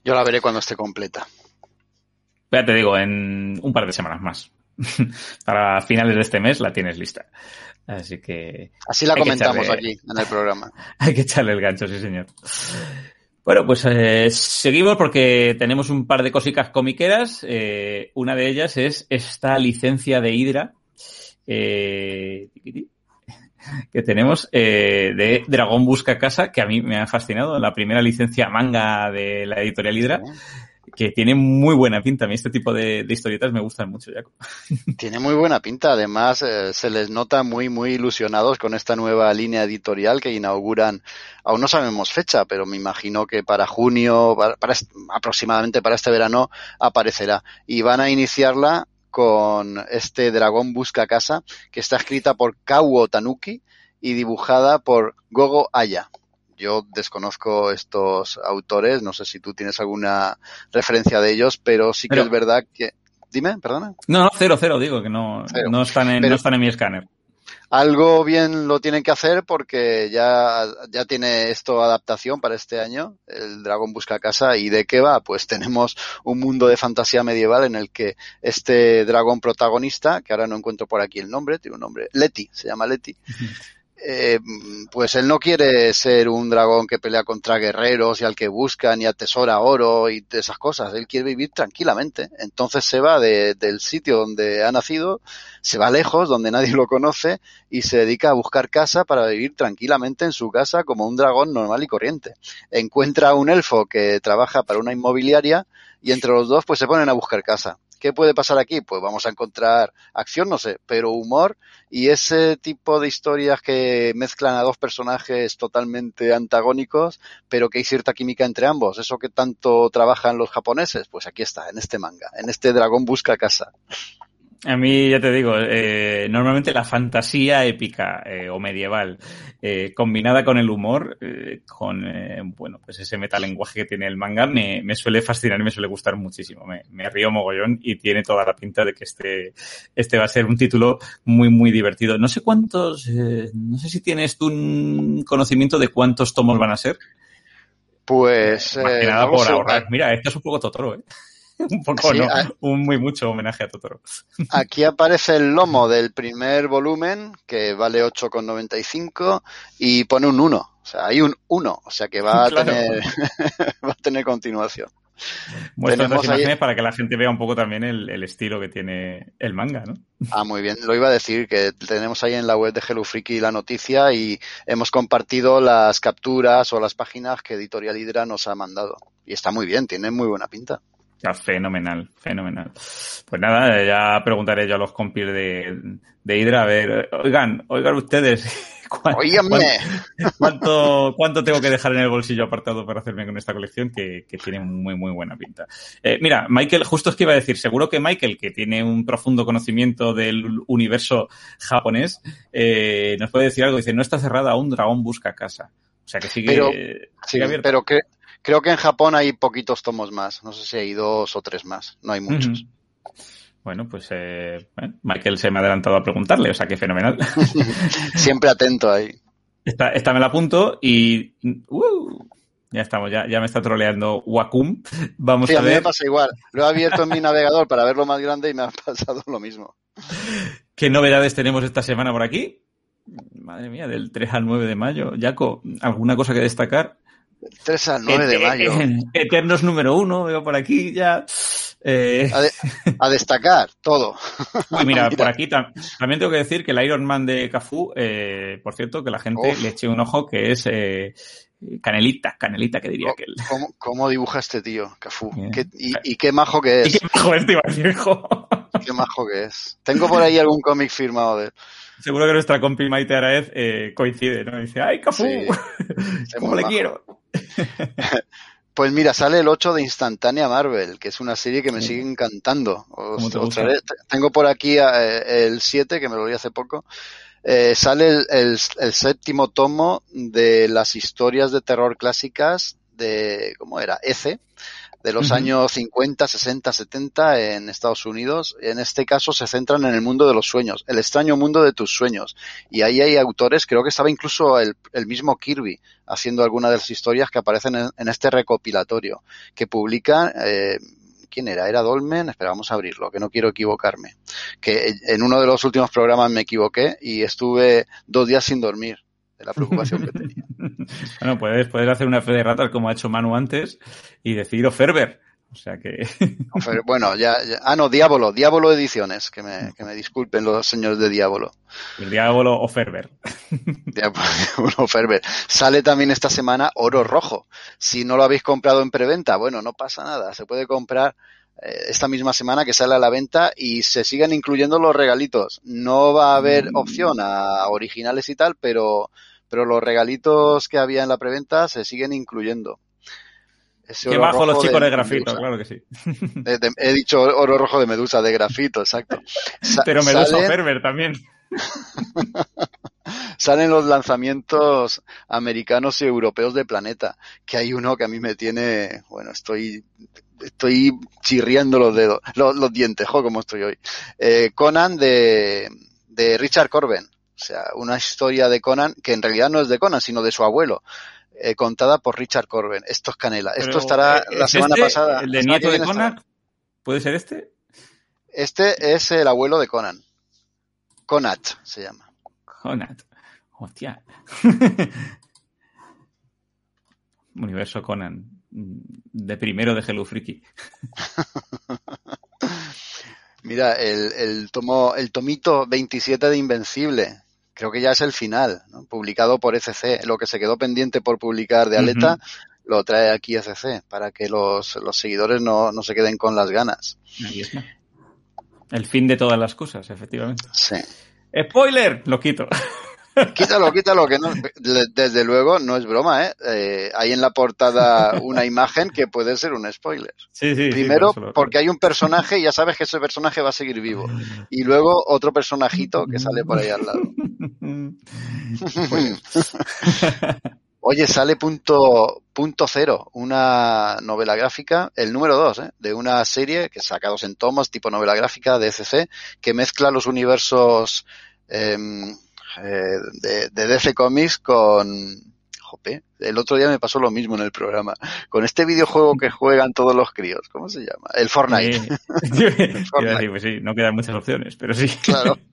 Yo la veré cuando esté completa. Ya te digo, en un par de semanas más. Para finales de este mes la tienes lista. Así que. Así la comentamos echarle, aquí en el programa. Hay que echarle el gancho, sí, señor. Bueno, pues eh, seguimos porque tenemos un par de cositas comiqueras. Eh, una de ellas es esta licencia de Hydra eh, que tenemos eh, de Dragón Busca Casa, que a mí me ha fascinado. La primera licencia manga de la editorial Hydra. Que tiene muy buena pinta. A mí este tipo de, de historietas me gustan mucho, Jaco. Tiene muy buena pinta. Además, eh, se les nota muy, muy ilusionados con esta nueva línea editorial que inauguran. Aún no sabemos fecha, pero me imagino que para junio, para, para aproximadamente para este verano, aparecerá. Y van a iniciarla con este Dragón Busca Casa, que está escrita por Kawo Tanuki y dibujada por Gogo Aya yo desconozco estos autores, no sé si tú tienes alguna referencia de ellos, pero sí que pero, es verdad que... Dime, perdona. No, no, cero, cero, digo que no, no, están en, pero, no están en mi escáner. Algo bien lo tienen que hacer porque ya, ya tiene esto adaptación para este año, el Dragón Busca Casa. ¿Y de qué va? Pues tenemos un mundo de fantasía medieval en el que este dragón protagonista, que ahora no encuentro por aquí el nombre, tiene un nombre, Leti, se llama Leti, eh, pues él no quiere ser un dragón que pelea contra guerreros y al que buscan y atesora oro y esas cosas. Él quiere vivir tranquilamente. Entonces se va de, del sitio donde ha nacido, se va lejos, donde nadie lo conoce y se dedica a buscar casa para vivir tranquilamente en su casa como un dragón normal y corriente. Encuentra a un elfo que trabaja para una inmobiliaria y entre los dos pues se ponen a buscar casa. ¿Qué puede pasar aquí? Pues vamos a encontrar acción, no sé, pero humor y ese tipo de historias que mezclan a dos personajes totalmente antagónicos, pero que hay cierta química entre ambos. Eso que tanto trabajan los japoneses, pues aquí está, en este manga, en este dragón busca casa. A mí, ya te digo, eh, normalmente la fantasía épica eh, o medieval, eh, combinada con el humor, eh, con, bueno, pues ese metalenguaje que tiene el manga, me, me suele fascinar y me suele gustar muchísimo. Me, me, río mogollón y tiene toda la pinta de que este, este va a ser un título muy, muy divertido. No sé cuántos, no sé si tienes tú un conocimiento de cuántos tomos van a ser. Pues, Más que nada por ahorrar. Mira, esto es un poco Totoro, ¿eh? un poco, sí, ¿no? Un muy mucho homenaje a Totoro. Aquí aparece el lomo del primer volumen, que vale 8,95, y pone un 1. O sea, hay un 1, o sea que va a claro. tener va a tener continuación. Muestra otras imágenes ahí... para que la gente vea un poco también el, el, estilo que tiene el manga, ¿no? Ah, muy bien. Lo iba a decir, que tenemos ahí en la web de Hello Freaky la noticia y hemos compartido las capturas o las páginas que Editorial Hydra nos ha mandado. Y está muy bien, tiene muy buena pinta. Ya, fenomenal, fenomenal. Pues nada, ya preguntaré yo a los compis de, de Hydra, a ver, oigan, oigan ustedes, ¿cuánto, cuánto, cuánto, tengo que dejar en el bolsillo apartado para hacerme con esta colección que, que tiene muy, muy buena pinta? Eh, mira, Michael, justo es que iba a decir, seguro que Michael, que tiene un profundo conocimiento del universo japonés, eh, nos puede decir algo, dice, no está cerrada aún, dragón busca casa. O sea que sigue, pero, sigue sí, abierto. Pero que Creo que en Japón hay poquitos tomos más. No sé si hay dos o tres más. No hay muchos. Bueno, pues eh, Michael se me ha adelantado a preguntarle, o sea que fenomenal. Siempre atento ahí. Esta, esta me la apunto y... Uh, ya estamos, ya, ya me está troleando Wacom. Vamos Sí, a a mí me pasa igual. Lo he abierto en mi navegador para verlo más grande y me ha pasado lo mismo. qué novedades tenemos esta semana por aquí. Madre mía, del 3 al 9 de mayo. Jaco, ¿alguna cosa que destacar? 3 al 9 de mayo. Eternos número uno, veo por aquí ya. Eh, A, de- a destacar todo. uy, mira, Mira. por aquí tam- también tengo que decir que el Iron Man de Cafú, eh, por cierto, que la gente Uf. le eche un ojo, que es eh, canelita, canelita, que diría que él. ¿Cómo, cómo dibuja este tío, Cafú? Bien. Qué- y, y qué majo que Y es. qué majo este iba a decir, jo. Qué majo que es. Tengo por ahí algún cómic firmado de él. Seguro que nuestra compi Maite Araez eh, coincide, ¿no? Dice, ¡ay, Cafú! Sí, ¿Cómo le majo. quiero? Pues mira, sale el 8 de Instantánea Marvel, que es una serie que me Sí. sigue encantando. Os- ¿Cómo te os gusta? traeré- tengo por aquí eh, el 7, que me lo leí hace poco. Eh, sale el, el- el séptimo tomo de las historias de terror clásicas de, ¿cómo era? ECE, de los años 50, 60, 70 en Estados Unidos. En este caso se centran en el mundo de los sueños, el extraño mundo de tus sueños. Y ahí hay autores, creo que estaba incluso el, el mismo Kirby haciendo alguna de las historias que aparecen en, en este recopilatorio, que publica, eh, ¿quién era? ¿Era Dolmen? Espera, vamos a abrirlo, que no quiero equivocarme. Que en uno de los últimos programas me equivoqué y estuve dos días sin dormir de la preocupación que tenía. Bueno, puedes, puedes hacer una fe de ratas como ha hecho Manu antes y decir Oferber. O sea que. Bueno, ya, ya- ah, no, Diablo, Diablo Ediciones, que me, que me disculpen los señores de Diablo. El diablo Oferber. Diablo Ferber. Sale también esta semana Oro Rojo. Si no lo habéis comprado en preventa, bueno, no pasa nada. Se puede comprar esta misma semana que sale a la venta y se siguen incluyendo los regalitos. No va a haber Mm. opción a originales y tal, pero, pero los regalitos que había en la preventa se siguen incluyendo. Ese Qué bajo los chicos de, grafito, Medusa. claro que sí. De- de- he dicho oro rojo de Medusa, de grafito, exacto. Sa- Pero Medusa salen- también. salen los lanzamientos americanos y europeos de Planeta, que hay uno que a mí me tiene, bueno, estoy, estoy chirriando los dedos, los, los dientes, jo, como estoy hoy. Eh, Conan de, de Richard Corben, o sea, una historia de Conan que en realidad no es de Conan, sino de su abuelo. eh, contada por Richard Corben. Esto es canela. Esto estará eh, la ¿es semana este, pasada. ¿El de nieto de estará. Conan? ¿Puede ser este? Este es el abuelo de Conan. Conat se llama. Conat. Hostia. Universo Conan. De primero de Hello Freaky. Mira, el, el tomo, el tomito 27 de Invencible, creo que ya es el final, ¿no? publicado por ECC. Lo que se quedó pendiente por publicar de Aleta, lo trae aquí ECC, para que los, los seguidores no, no se queden con las ganas. Ahí está. El fin de todas las cosas, efectivamente. Sí. ¡Spoiler! Lo quito. Quítalo, quítalo, que no, desde luego no es broma, ¿eh? Eh, Hay en la portada una imagen que puede ser un spoiler. Sí, sí. Primero, porque hay un personaje y ya sabes que ese personaje va a seguir vivo. Y luego otro personajito que sale por ahí al lado. Oye, sale punto, punto cero, una novela gráfica, el número dos, ¿eh? de una serie que sacados en tomos, tipo novela gráfica de DC, que mezcla los universos em, eh, de, de DC Comics con... Jope, el otro día me pasó lo mismo en el programa. Con este videojuego que juegan todos los críos, ¿cómo se llama? El Fortnite. Eh, a decir, pues sí, no quedan muchas opciones, pero sí. Claro.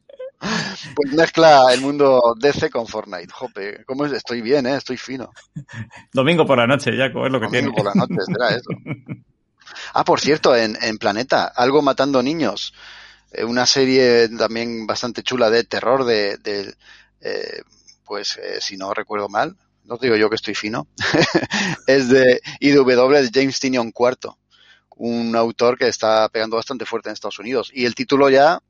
Pues mezcla el mundo DC con Fortnite. Jope, ¿cómo es? Estoy bien, ¿eh? Estoy fino. Domingo por la noche, Jaco, es lo que Domingo tiene. por la noche, será eso. Ah, por cierto, en, en Planeta, Algo Matando Niños, una serie también bastante chula de terror, de, de, eh, pues eh, si no recuerdo mal, no digo yo que estoy fino, es de IW de James Tinion IV, un autor que está pegando bastante fuerte en Estados Unidos. Y el título ya,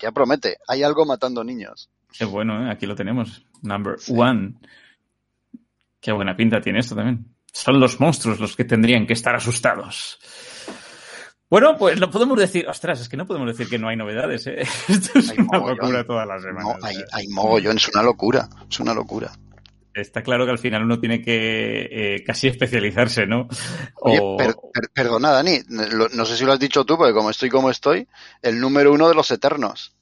ya promete, hay algo matando niños. Qué bueno, ¿eh? aquí lo tenemos. Number Sí. one. Qué buena pinta tiene esto también. Son los monstruos los que tendrían que estar asustados. Bueno, pues lo podemos decir. Ostras, es que no podemos decir que no hay novedades, ¿eh? Esto es Hay una mogollón. locura todas las No, semanas. hay, ¿eh? hay mogollón, es una locura, es una locura. Está claro que al final uno tiene que eh, casi especializarse, ¿no? Oye, O- per- per- perdona, Dani, lo- no sé si lo has dicho tú, porque como estoy como estoy, el número uno de los Eternos.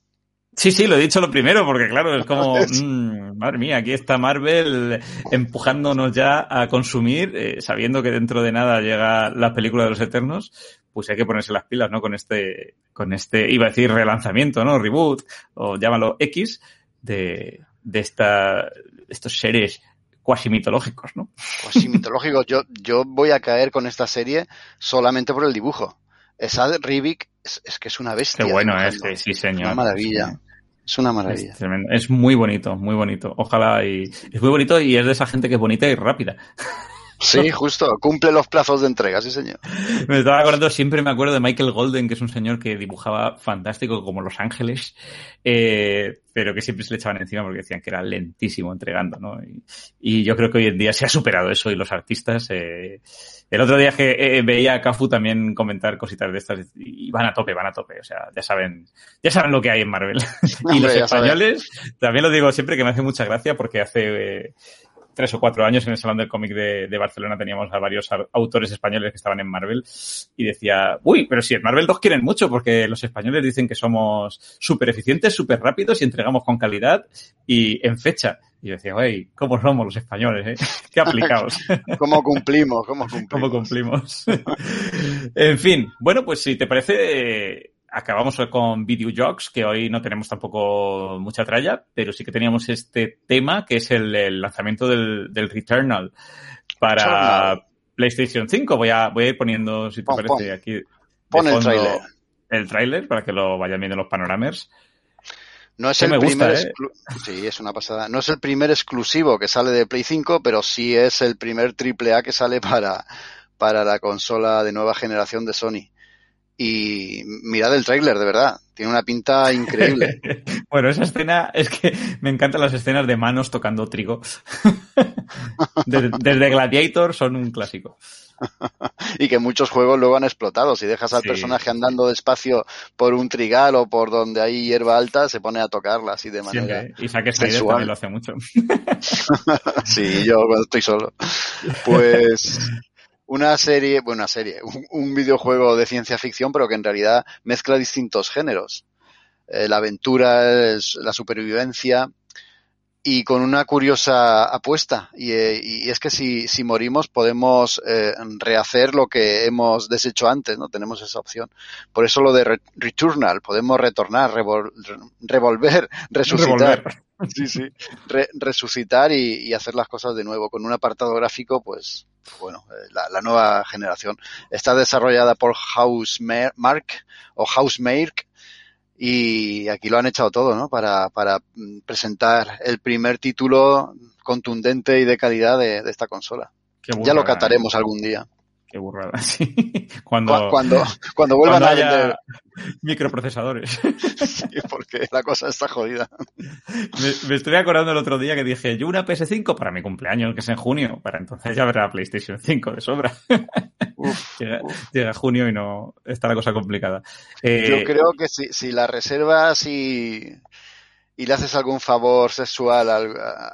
Sí, sí, lo he dicho lo primero, porque claro, es como, mmm, madre mía, aquí está Marvel empujándonos ya a consumir, eh, sabiendo que dentro de nada llega la película de los Eternos, pues hay que ponerse las pilas, ¿no? Con este, con este, iba a decir relanzamiento, ¿no? Reboot, o llámalo X, de, de esta, estos seres cuasi mitológicos, ¿no? Cuasi mitológicos. Yo, yo voy a caer con esta serie solamente por el dibujo. Esa Rivik es, es, que es una bestia. Qué bueno es, este, sí, señor. Una maravilla. Es una maravilla. Es, es, muy bonito, muy bonito. Ojalá y es muy bonito y es de esa gente que es bonita y rápida. Sí, justo, cumple los plazos de entrega, sí señor. Me estaba acordando, siempre me acuerdo de Michael Golden, que es un señor que dibujaba fantástico como Los Ángeles, eh, pero que siempre se le echaban encima porque decían que era lentísimo entregando, ¿no? Y, y yo creo que hoy en día se ha superado eso y los artistas, eh, el otro día que eh, veía a Cafu también comentar cositas de estas y van a tope, van a tope, o sea, ya saben, ya saben lo que hay en Marvel. y los españoles, también lo digo siempre que me hace mucha gracia porque hace, tres o cuatro años en el Salón del Cómic de, de, Barcelona teníamos a varios autores españoles que estaban en Marvel y decía, uy, pero si en Marvel los quieren mucho porque los españoles dicen que somos súper eficientes, súper rápidos y entregamos con calidad y en fecha. Y yo decía, uy, ¿cómo somos los españoles? Eh? ¿Qué aplicados? ¿Cómo cumplimos? ¿Cómo cumplimos? ¿Cómo cumplimos? en fin, bueno, pues si te parece, acabamos con Videojogs, que hoy no tenemos tampoco mucha tralla, pero sí que teníamos este tema, que es el, el lanzamiento del, del, Returnal para Returnal. PlayStation 5. Voy a, voy a ir poniendo, si te pon, parece, pon. aquí. Pon el trailer. El trailer para que lo vayan viendo los panoramers. No es el me primer gusta, ¿eh? sí, es una pasada. No es el primer exclusivo que sale de Play 5, pero sí es el primer triple A que sale para, para la consola de nueva generación de Sony y mirad el tráiler, de verdad. Tiene una pinta increíble. bueno, esa escena es que me encantan las escenas de manos tocando trigo. desde, desde, Gladiator son un clásico. y que muchos juegos luego han explotado. Si dejas al sí. personaje andando despacio por un trigal o por donde hay hierba alta, se pone a tocarla así de manera. Siempre. Y Zack Snyder también lo hace mucho. sí, yo cuando estoy solo. Pues una serie, bueno, una serie, un, un, videojuego de ciencia ficción, pero que en realidad mezcla distintos géneros. Eh, la aventura, es, la supervivencia y con una curiosa apuesta. Y, eh, y es que si, si, morimos podemos eh, rehacer lo que hemos deshecho antes, ¿no? Tenemos esa opción. Por eso lo de re Returnal, podemos retornar, revol revolver, resucitar. Revolver. Sí, sí. Re resucitar y, y, hacer las cosas de nuevo. Con un apartado gráfico, pues, bueno, eh, la, la nueva generación. Está desarrollada por Housemark o Housemark y aquí lo han echado todo, ¿no? Para, para presentar el primer título contundente y de calidad de, de esta consola. Ya lo cataremos eh. algún día. Qué burrada, sí. Cuando, cuando, cuando vuelvan cuando a vender microprocesadores. Sí, porque la cosa está jodida. Me, me, estoy acordando el otro día que dije, yo una PS5 para mi cumpleaños, que es en junio, para entonces ya verá PlayStation 5 de sobra. Uf, llega, uf. llega, junio y no está la cosa complicada. Eh, yo creo que si, si la reservas y, y le haces algún favor sexual a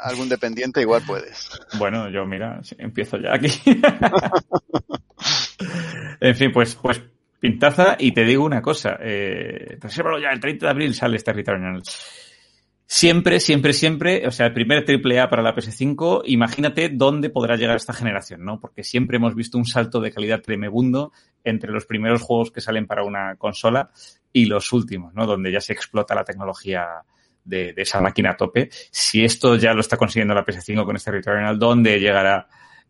algún dependiente, igual puedes. Bueno, yo mira, empiezo ya aquí. En fin, pues, pues pintaza y te digo una cosa, eh, ya, el 30 de abril sale este Returnal. Siempre, siempre, siempre, o sea, el primer triple A para la PS5, imagínate dónde podrá llegar esta generación, ¿no? Porque siempre hemos visto un salto de calidad tremebundo entre los primeros juegos que salen para una consola y los últimos, ¿no? Donde ya se explota la tecnología de, de esa máquina a tope. Si esto ya lo está consiguiendo la PS5 con este Returnal, ¿dónde llegará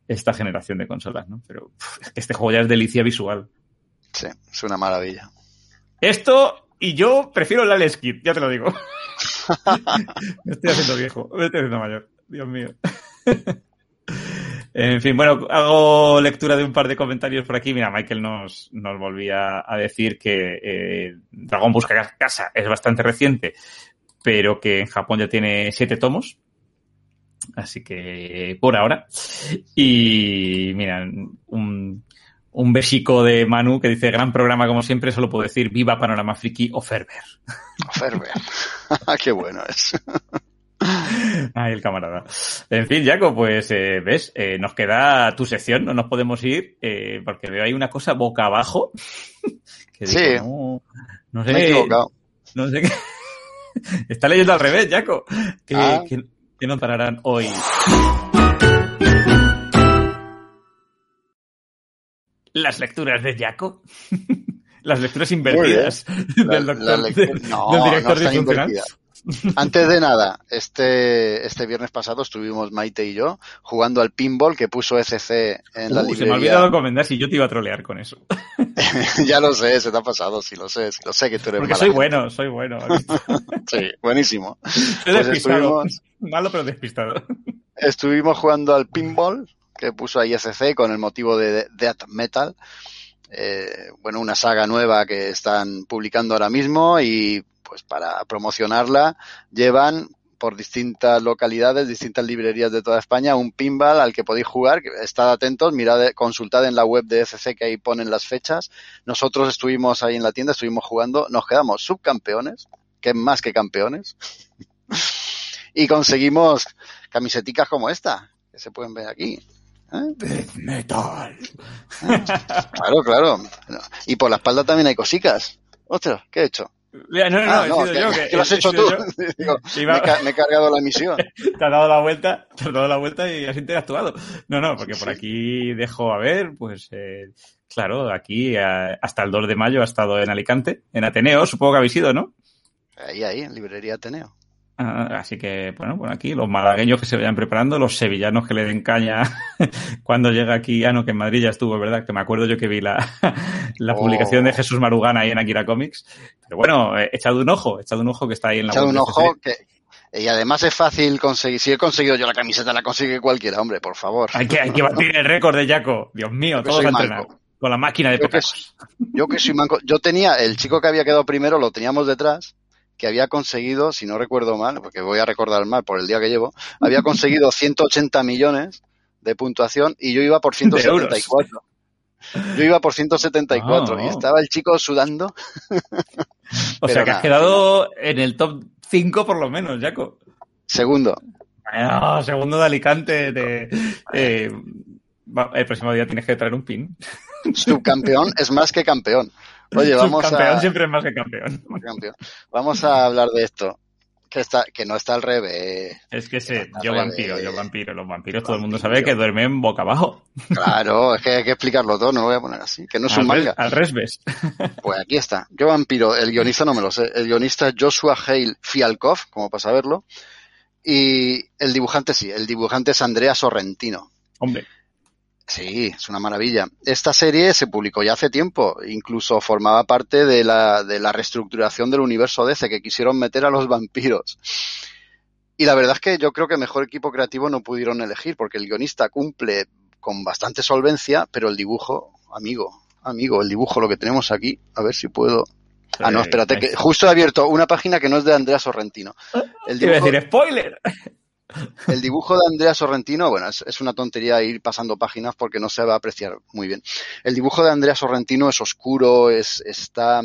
esta generación de consolas, no? Pero pff, este juego ya es delicia visual. Sí, es una maravilla. Esto y yo prefiero el Alex Kid, ya te lo digo. me estoy haciendo viejo, me estoy haciendo mayor. Dios mío. en fin, bueno, hago lectura de un par de comentarios por aquí. Mira, Michael nos, nos volvía a decir que eh, Dragón Busca Casa es bastante reciente, pero que en Japón ya tiene siete tomos. Así que por ahora. Y mira, un, un besico de Manu que dice, gran programa como siempre, solo puedo decir viva Panorama Friki o Ferber. O Ferber. Qué bueno es. Ay, el camarada. En fin, Jaco, pues eh, ves, eh, nos queda tu sección, no nos podemos ir eh, porque veo ahí una cosa boca abajo. que digo, sí. No, no sé. Me he equivocado. No sé qué. Está leyendo al revés, Jaco. ¿Qué, Ah. Qué nos pararán hoy? Las lecturas de Jaco. Las lecturas invertidas La- del la doctor, lectura- de- no, del no director. Antes de nada, este, este viernes pasado estuvimos Maite y yo jugando al pinball que puso ECC en la Uh, se me ha librería. olvidado comentar si yo te iba a trolear con eso. ya lo sé, se te ha pasado, sí lo sé, sí lo sé que tú eres Porque mala soy gente. bueno, soy bueno. Sí, buenísimo. Pues estuvimos- Malo pero despistado. Estuvimos jugando al pinball que puso ahí ECC con el motivo de Death Metal. Eh, bueno, una saga nueva que están publicando ahora mismo y pues para promocionarla llevan por distintas localidades, distintas librerías de toda España, un pinball al que podéis jugar. Estad atentos, mirad, consultad en la web de ECC que ahí ponen las fechas. Nosotros estuvimos ahí en la tienda, estuvimos jugando, nos quedamos subcampeones, que es más que campeones. y conseguimos camiseticas como esta, que se pueden ver aquí. ¿eh? Death metal. Claro, claro. Y por la espalda también hay cosicas. Ostras, ¿qué he hecho? No, no, no, Ah, he no, sido que, yo. que Que, lo has he hecho tú. Digo, Sí, me he cargado la misión. Te has dado la vuelta, te has dado la vuelta y has interactuado. No, no, porque por aquí dejo a ver, pues, eh, claro, aquí eh, hasta el 2 de mayo ha estado en Alicante, en Ateneo, supongo que habéis ido, ¿no? Ahí, ahí, en librería Ateneo. Ah, así que, bueno, bueno, aquí los malagueños que se vayan preparando, los sevillanos que le den caña cuando llega aquí. Ah, no, que en Madrid ya estuvo, ¿verdad? Que me acuerdo yo que vi la, la Oh. publicación de Jesús Marugana ahí en Akira Comics. Pero bueno, eh, echad un ojo, echad un ojo que está ahí en la Echad un ojo que... Y además es fácil conseguir. Si he conseguido yo la camiseta, la consigue cualquiera, hombre, por favor. Hay que, hay que batir el récord de Jaco. Dios mío, todos a manco. entrenar. Con la máquina de Yo que. Yo que soy manco. Yo tenía, el chico que había quedado primero lo teníamos detrás, que había conseguido, si no recuerdo mal, porque voy a recordar mal por el día que llevo, había conseguido 180 millones de puntuación y yo iba por 174. Yo iba por 174 Ah, y oh. estaba el chico sudando. O sea que has nada, quedado en el top 5 por lo menos, Jaco. Segundo. Bueno, segundo de Alicante. De, eh, el próximo día tienes que traer un pin. Subcampeón es más que campeón. Oye, vamos campeón a, siempre es más que campeón. campeón. vamos a hablar de esto. Que, está, que no está al revés. Es que sé, yo revés. vampiro, yo vampiro. Los vampiros todo el mundo sabe que duermen boca abajo. Claro, es que hay que explicarlo todo, no lo voy a poner así. Que no es un al, res- manga. al resves. Pues aquí está. Yo vampiro, el guionista no me lo sé. El guionista es Joshua Hale Fialkov, como para saberlo. Y el dibujante sí, el dibujante es Andrea Sorrentino. Hombre, Sí, es una maravilla. Esta serie se publicó ya hace tiempo, incluso formaba parte de la, de la reestructuración del universo DC que quisieron meter a los vampiros. Y la verdad es que yo creo que mejor equipo creativo no pudieron elegir, porque el guionista cumple con bastante solvencia, pero el dibujo, amigo, amigo, el dibujo, lo que tenemos aquí, a ver si puedo. Ah, no, espérate, que justo he abierto una página que no es de Andrea Sorrentino. El Te iba a dibujo, decir spoiler. El dibujo de Andrea Sorrentino, bueno, es, una tontería ir pasando páginas porque no se va a apreciar muy bien. El dibujo de Andrea Sorrentino es oscuro, es, está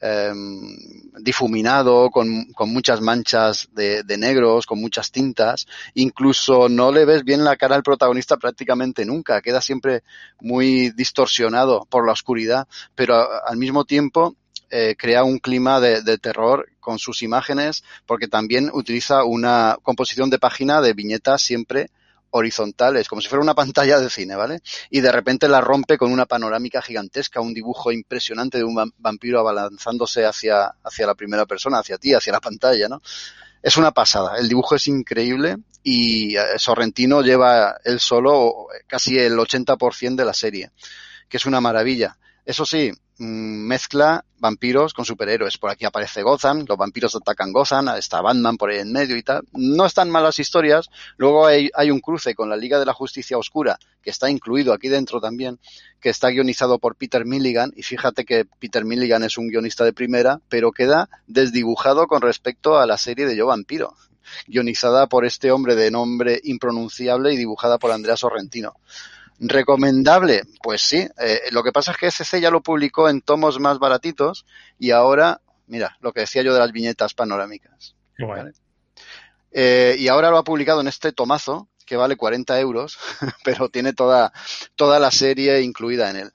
em, difuminado, con, con muchas manchas de, negros, con muchas tintas. Incluso no le ves bien la cara al protagonista prácticamente nunca. Queda siempre muy distorsionado por la oscuridad, pero al mismo tiempo eh, crea un clima de terror con sus imágenes, porque también utiliza una composición de página de viñetas siempre horizontales, como si fuera una pantalla de cine, ¿vale? Y de repente la rompe con una panorámica gigantesca, un dibujo impresionante de un vam- vampiro abalanzándose hacia, hacia la primera persona, hacia ti, hacia la pantalla, ¿no? Es una pasada, el dibujo es increíble y eh, Sorrentino lleva él solo casi el 80% de la serie, que es una maravilla. Eso sí, mm, mezcla vampiros con superhéroes. Por aquí aparece Gotham, los vampiros atacan Gotham, está Batman por ahí en medio y tal. No están malas historias. Luego hay, hay un cruce con la Liga de la Justicia Oscura, que está incluido aquí dentro también, que está guionizado por Peter Milligan. Y fíjate que Peter Milligan es un guionista de primera, pero queda desdibujado con respecto a la serie de Yo Vampiro, guionizada por este hombre de nombre impronunciable y dibujada por Andrea Sorrentino. ¿Recomendable? Pues sí. Eh, lo que pasa es que SC ya lo publicó en tomos más baratitos y ahora, mira, lo que decía yo de las viñetas panorámicas. Vale. Eh, y ahora lo ha publicado en este tomazo que vale 40 euros, pero tiene toda, toda la serie incluida en él.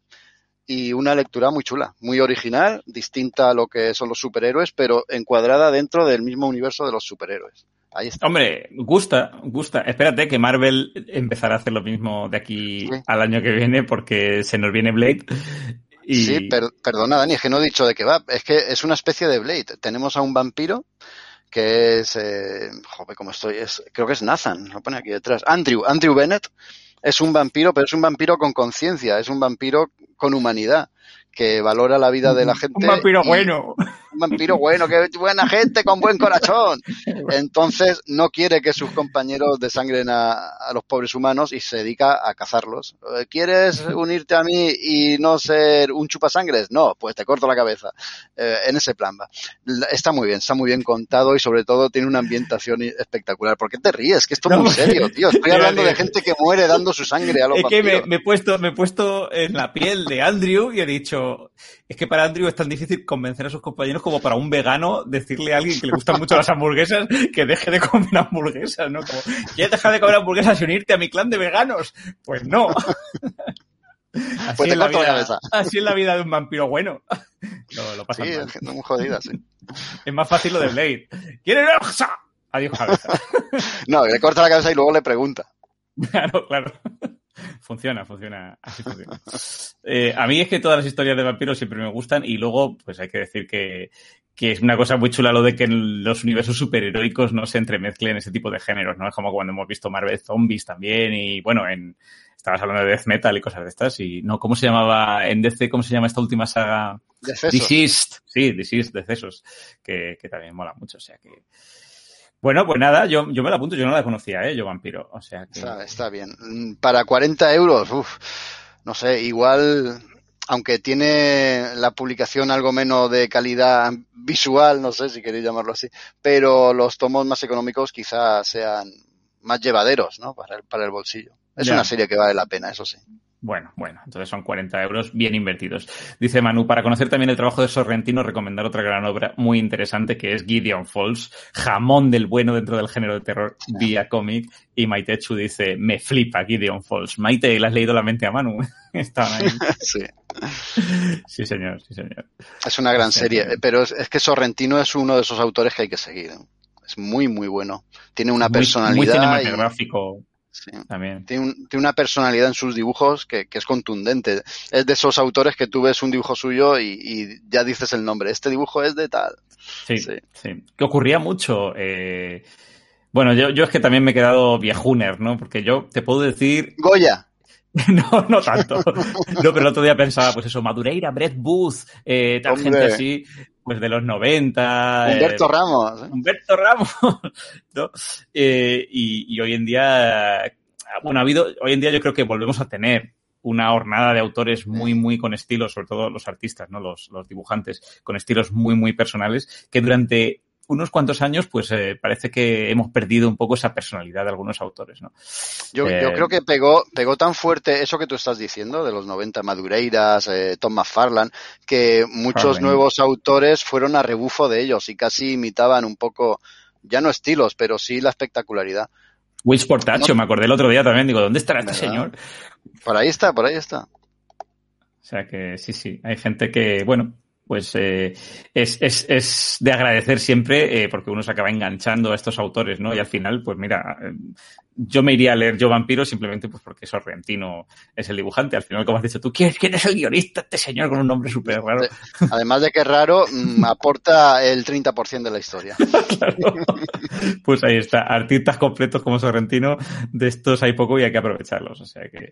y una lectura muy chula, muy original, distinta a lo que son los superhéroes, pero encuadrada dentro del mismo universo de los superhéroes. Ahí está. Hombre, gusta, gusta. Espérate que Marvel empezará a hacer lo mismo de aquí al año que viene porque se nos viene Blade. Y... Sí, perdona Dani, es que no he dicho de qué va. Es que es una especie de Blade. Tenemos a un vampiro que es, eh, joder, como estoy, es, creo que es Nathan, lo pone aquí detrás. Andrew, Andrew Bennett es un vampiro, pero es un vampiro con conciencia, es un vampiro con humanidad que valora la vida de la gente. Un vampiro bueno. Vampiro bueno, que buena gente con buen corazón. Entonces no quiere que sus compañeros desangren a, a los pobres humanos y se dedica a cazarlos. ¿Quieres unirte a mí y no ser un chupasangres? No, pues te corto la cabeza. Eh, en ese plan va. Está muy bien, está muy bien contado y sobre todo tiene una ambientación espectacular. ¿Por qué te ríes? Que esto es muy serio, tío. Estoy hablando de gente que muere dando su sangre a los Es que me, me, he puesto, me he puesto en la piel de Andrew y he dicho, es que para Andrew es tan difícil convencer a sus compañeros como para un vegano decirle a alguien que le gustan mucho las hamburguesas que deje de comer hamburguesas, ¿no? Como, ¿quieres dejar de comer hamburguesas y unirte a mi clan de veganos? Pues no. Así, pues es la vida, así es la vida de un vampiro bueno. Lo, lo pasa sí, mal. es muy jodida, sí. Es más fácil lo de Blade. ¿Quieres Adiós cabeza. no, le corta la cabeza y luego le pregunta. Claro, claro. Funciona, funciona, así funciona. Eh, a mí es que todas las historias de vampiros siempre me gustan y luego, pues hay que decir que, que es una cosa muy chula lo de que en los universos superheroicos no se entremezclen ese tipo de géneros, ¿no? Es como cuando hemos visto Marvel Zombies también y, bueno, en, estabas hablando de Death Metal y cosas de estas y, no, ¿cómo se llamaba en DC, cómo se llama esta última saga? Deceased. Sí, Deceased, Decesos, que, que también mola mucho, o sea que... Bueno, pues nada, yo, yo me la apunto, yo no la conocía, ¿eh? Yo vampiro, o sea que... Está, está bien. Para 40 euros, uff, no sé, igual, aunque tiene la publicación algo menos de calidad visual, no sé si queréis llamarlo así, pero los tomos más económicos quizás sean más llevaderos, ¿no? Para el, para el bolsillo. Es Ya. una serie que vale la pena, eso sí. Bueno, bueno, entonces son 40 euros bien invertidos. Dice Manu, para conocer también el trabajo de Sorrentino, recomendar otra gran obra muy interesante que es Gideon Falls, jamón del bueno dentro del género de terror vía cómic. Y Maitechu dice, me flipa Gideon Falls. Maite, ¿le has leído la mente a Manu? Estaban ahí. sí. Sí, señor, sí, señor. Es una gran Sí. serie, pero es, es que Sorrentino es uno de esos autores que hay que seguir. Es muy, muy bueno. Tiene una Muy- Muy, personalidad. y- cinematográfico sí. también. Tiene, un- tiene una personalidad en sus dibujos que, que es contundente. Es de esos autores que tú ves un dibujo suyo y, y ya dices el nombre. Este dibujo es de tal. Sí, Sí. sí. Que ocurría mucho. eh, Bueno, yo, yo es que también me he quedado viejuner, ¿no? Porque yo te puedo decir Goya. No, no tanto. No, pero el otro día pensaba, pues eso, Madureira, Brett Booth, eh, tal Hombre. gente así, pues de los 90. eh, Humberto Ramos. ¿eh? Humberto Ramos, ¿no? Eh, y, y hoy en día, bueno, ha habido, hoy en día yo creo que volvemos a tener una hornada de autores muy, muy con estilos, sobre todo los artistas, ¿no? Los, los dibujantes, con estilos muy, muy personales, que durante unos cuantos años, pues eh, parece que hemos perdido un poco esa personalidad de algunos autores, ¿no? Yo, Eh, yo creo que pegó, pegó tan fuerte eso que tú estás diciendo de los 90 Madureiras, eh, Tom McFarlane, que muchos nuevos autores fueron a rebufo de ellos y casi imitaban un poco, ya no estilos, pero sí la espectacularidad. Witch Portacho, me acordé el otro día también, digo, ¿dónde estará este señor? Por ahí está, por ahí está. O sea que sí, sí, hay gente que, bueno, pues eh, es, es, es de agradecer siempre eh, porque uno se acaba enganchando a estos autores, ¿no? Y al final, pues mira, eh, yo me iría a leer Yo Vampiro simplemente pues porque Sorrentino es el dibujante. Al final, como has dicho tú, ¿quién, quién es el guionista? Este señor con un nombre súper raro. Además de que es raro, mm, aporta el 30% de la historia. Claro. Pues ahí está, artistas completos como Sorrentino, de estos hay poco y hay que aprovecharlos. O sea que,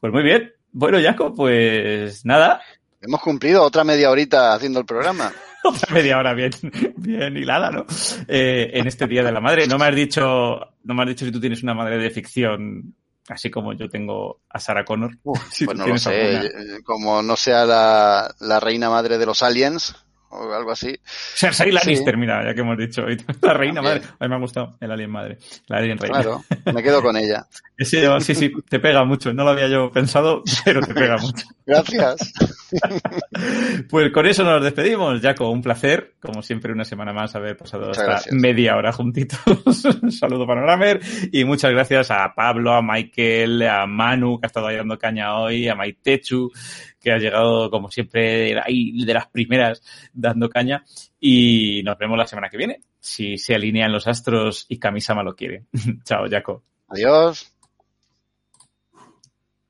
pues muy bien. Bueno, Jaco, pues nada, Hemos cumplido otra media horita haciendo el programa. otra media hora bien, bien hilada, ¿no? Eh, en este Día de la Madre. No me has dicho, no me has dicho si tú tienes una madre de ficción, así como yo tengo a Sarah Connor. Si Pues tú no lo tienes sé, alguna. eh, como no sea la, la reina madre de los aliens o algo así. Cersei Lannister, Sí. mira, ya que hemos dicho. La reina También. madre. A mí me ha gustado el alien madre. La alien reina. Claro, me quedo con ella. Sí, sí, sí, te pega mucho. No lo había yo pensado, pero te pega mucho. Gracias. pues con eso nos despedimos, Jaco. Un placer, como siempre, una semana más haber pasado hasta media hora juntitos. un saludo para Ramer y muchas gracias a Pablo, a Michael, a Manu, que ha estado ahí dando caña hoy, a Maitechu, que ha llegado, como siempre, ahí de las primeras dando caña. Y nos vemos la semana que viene, si se alinean los astros y Kamisama lo quiere. Chao, Jaco. Adiós.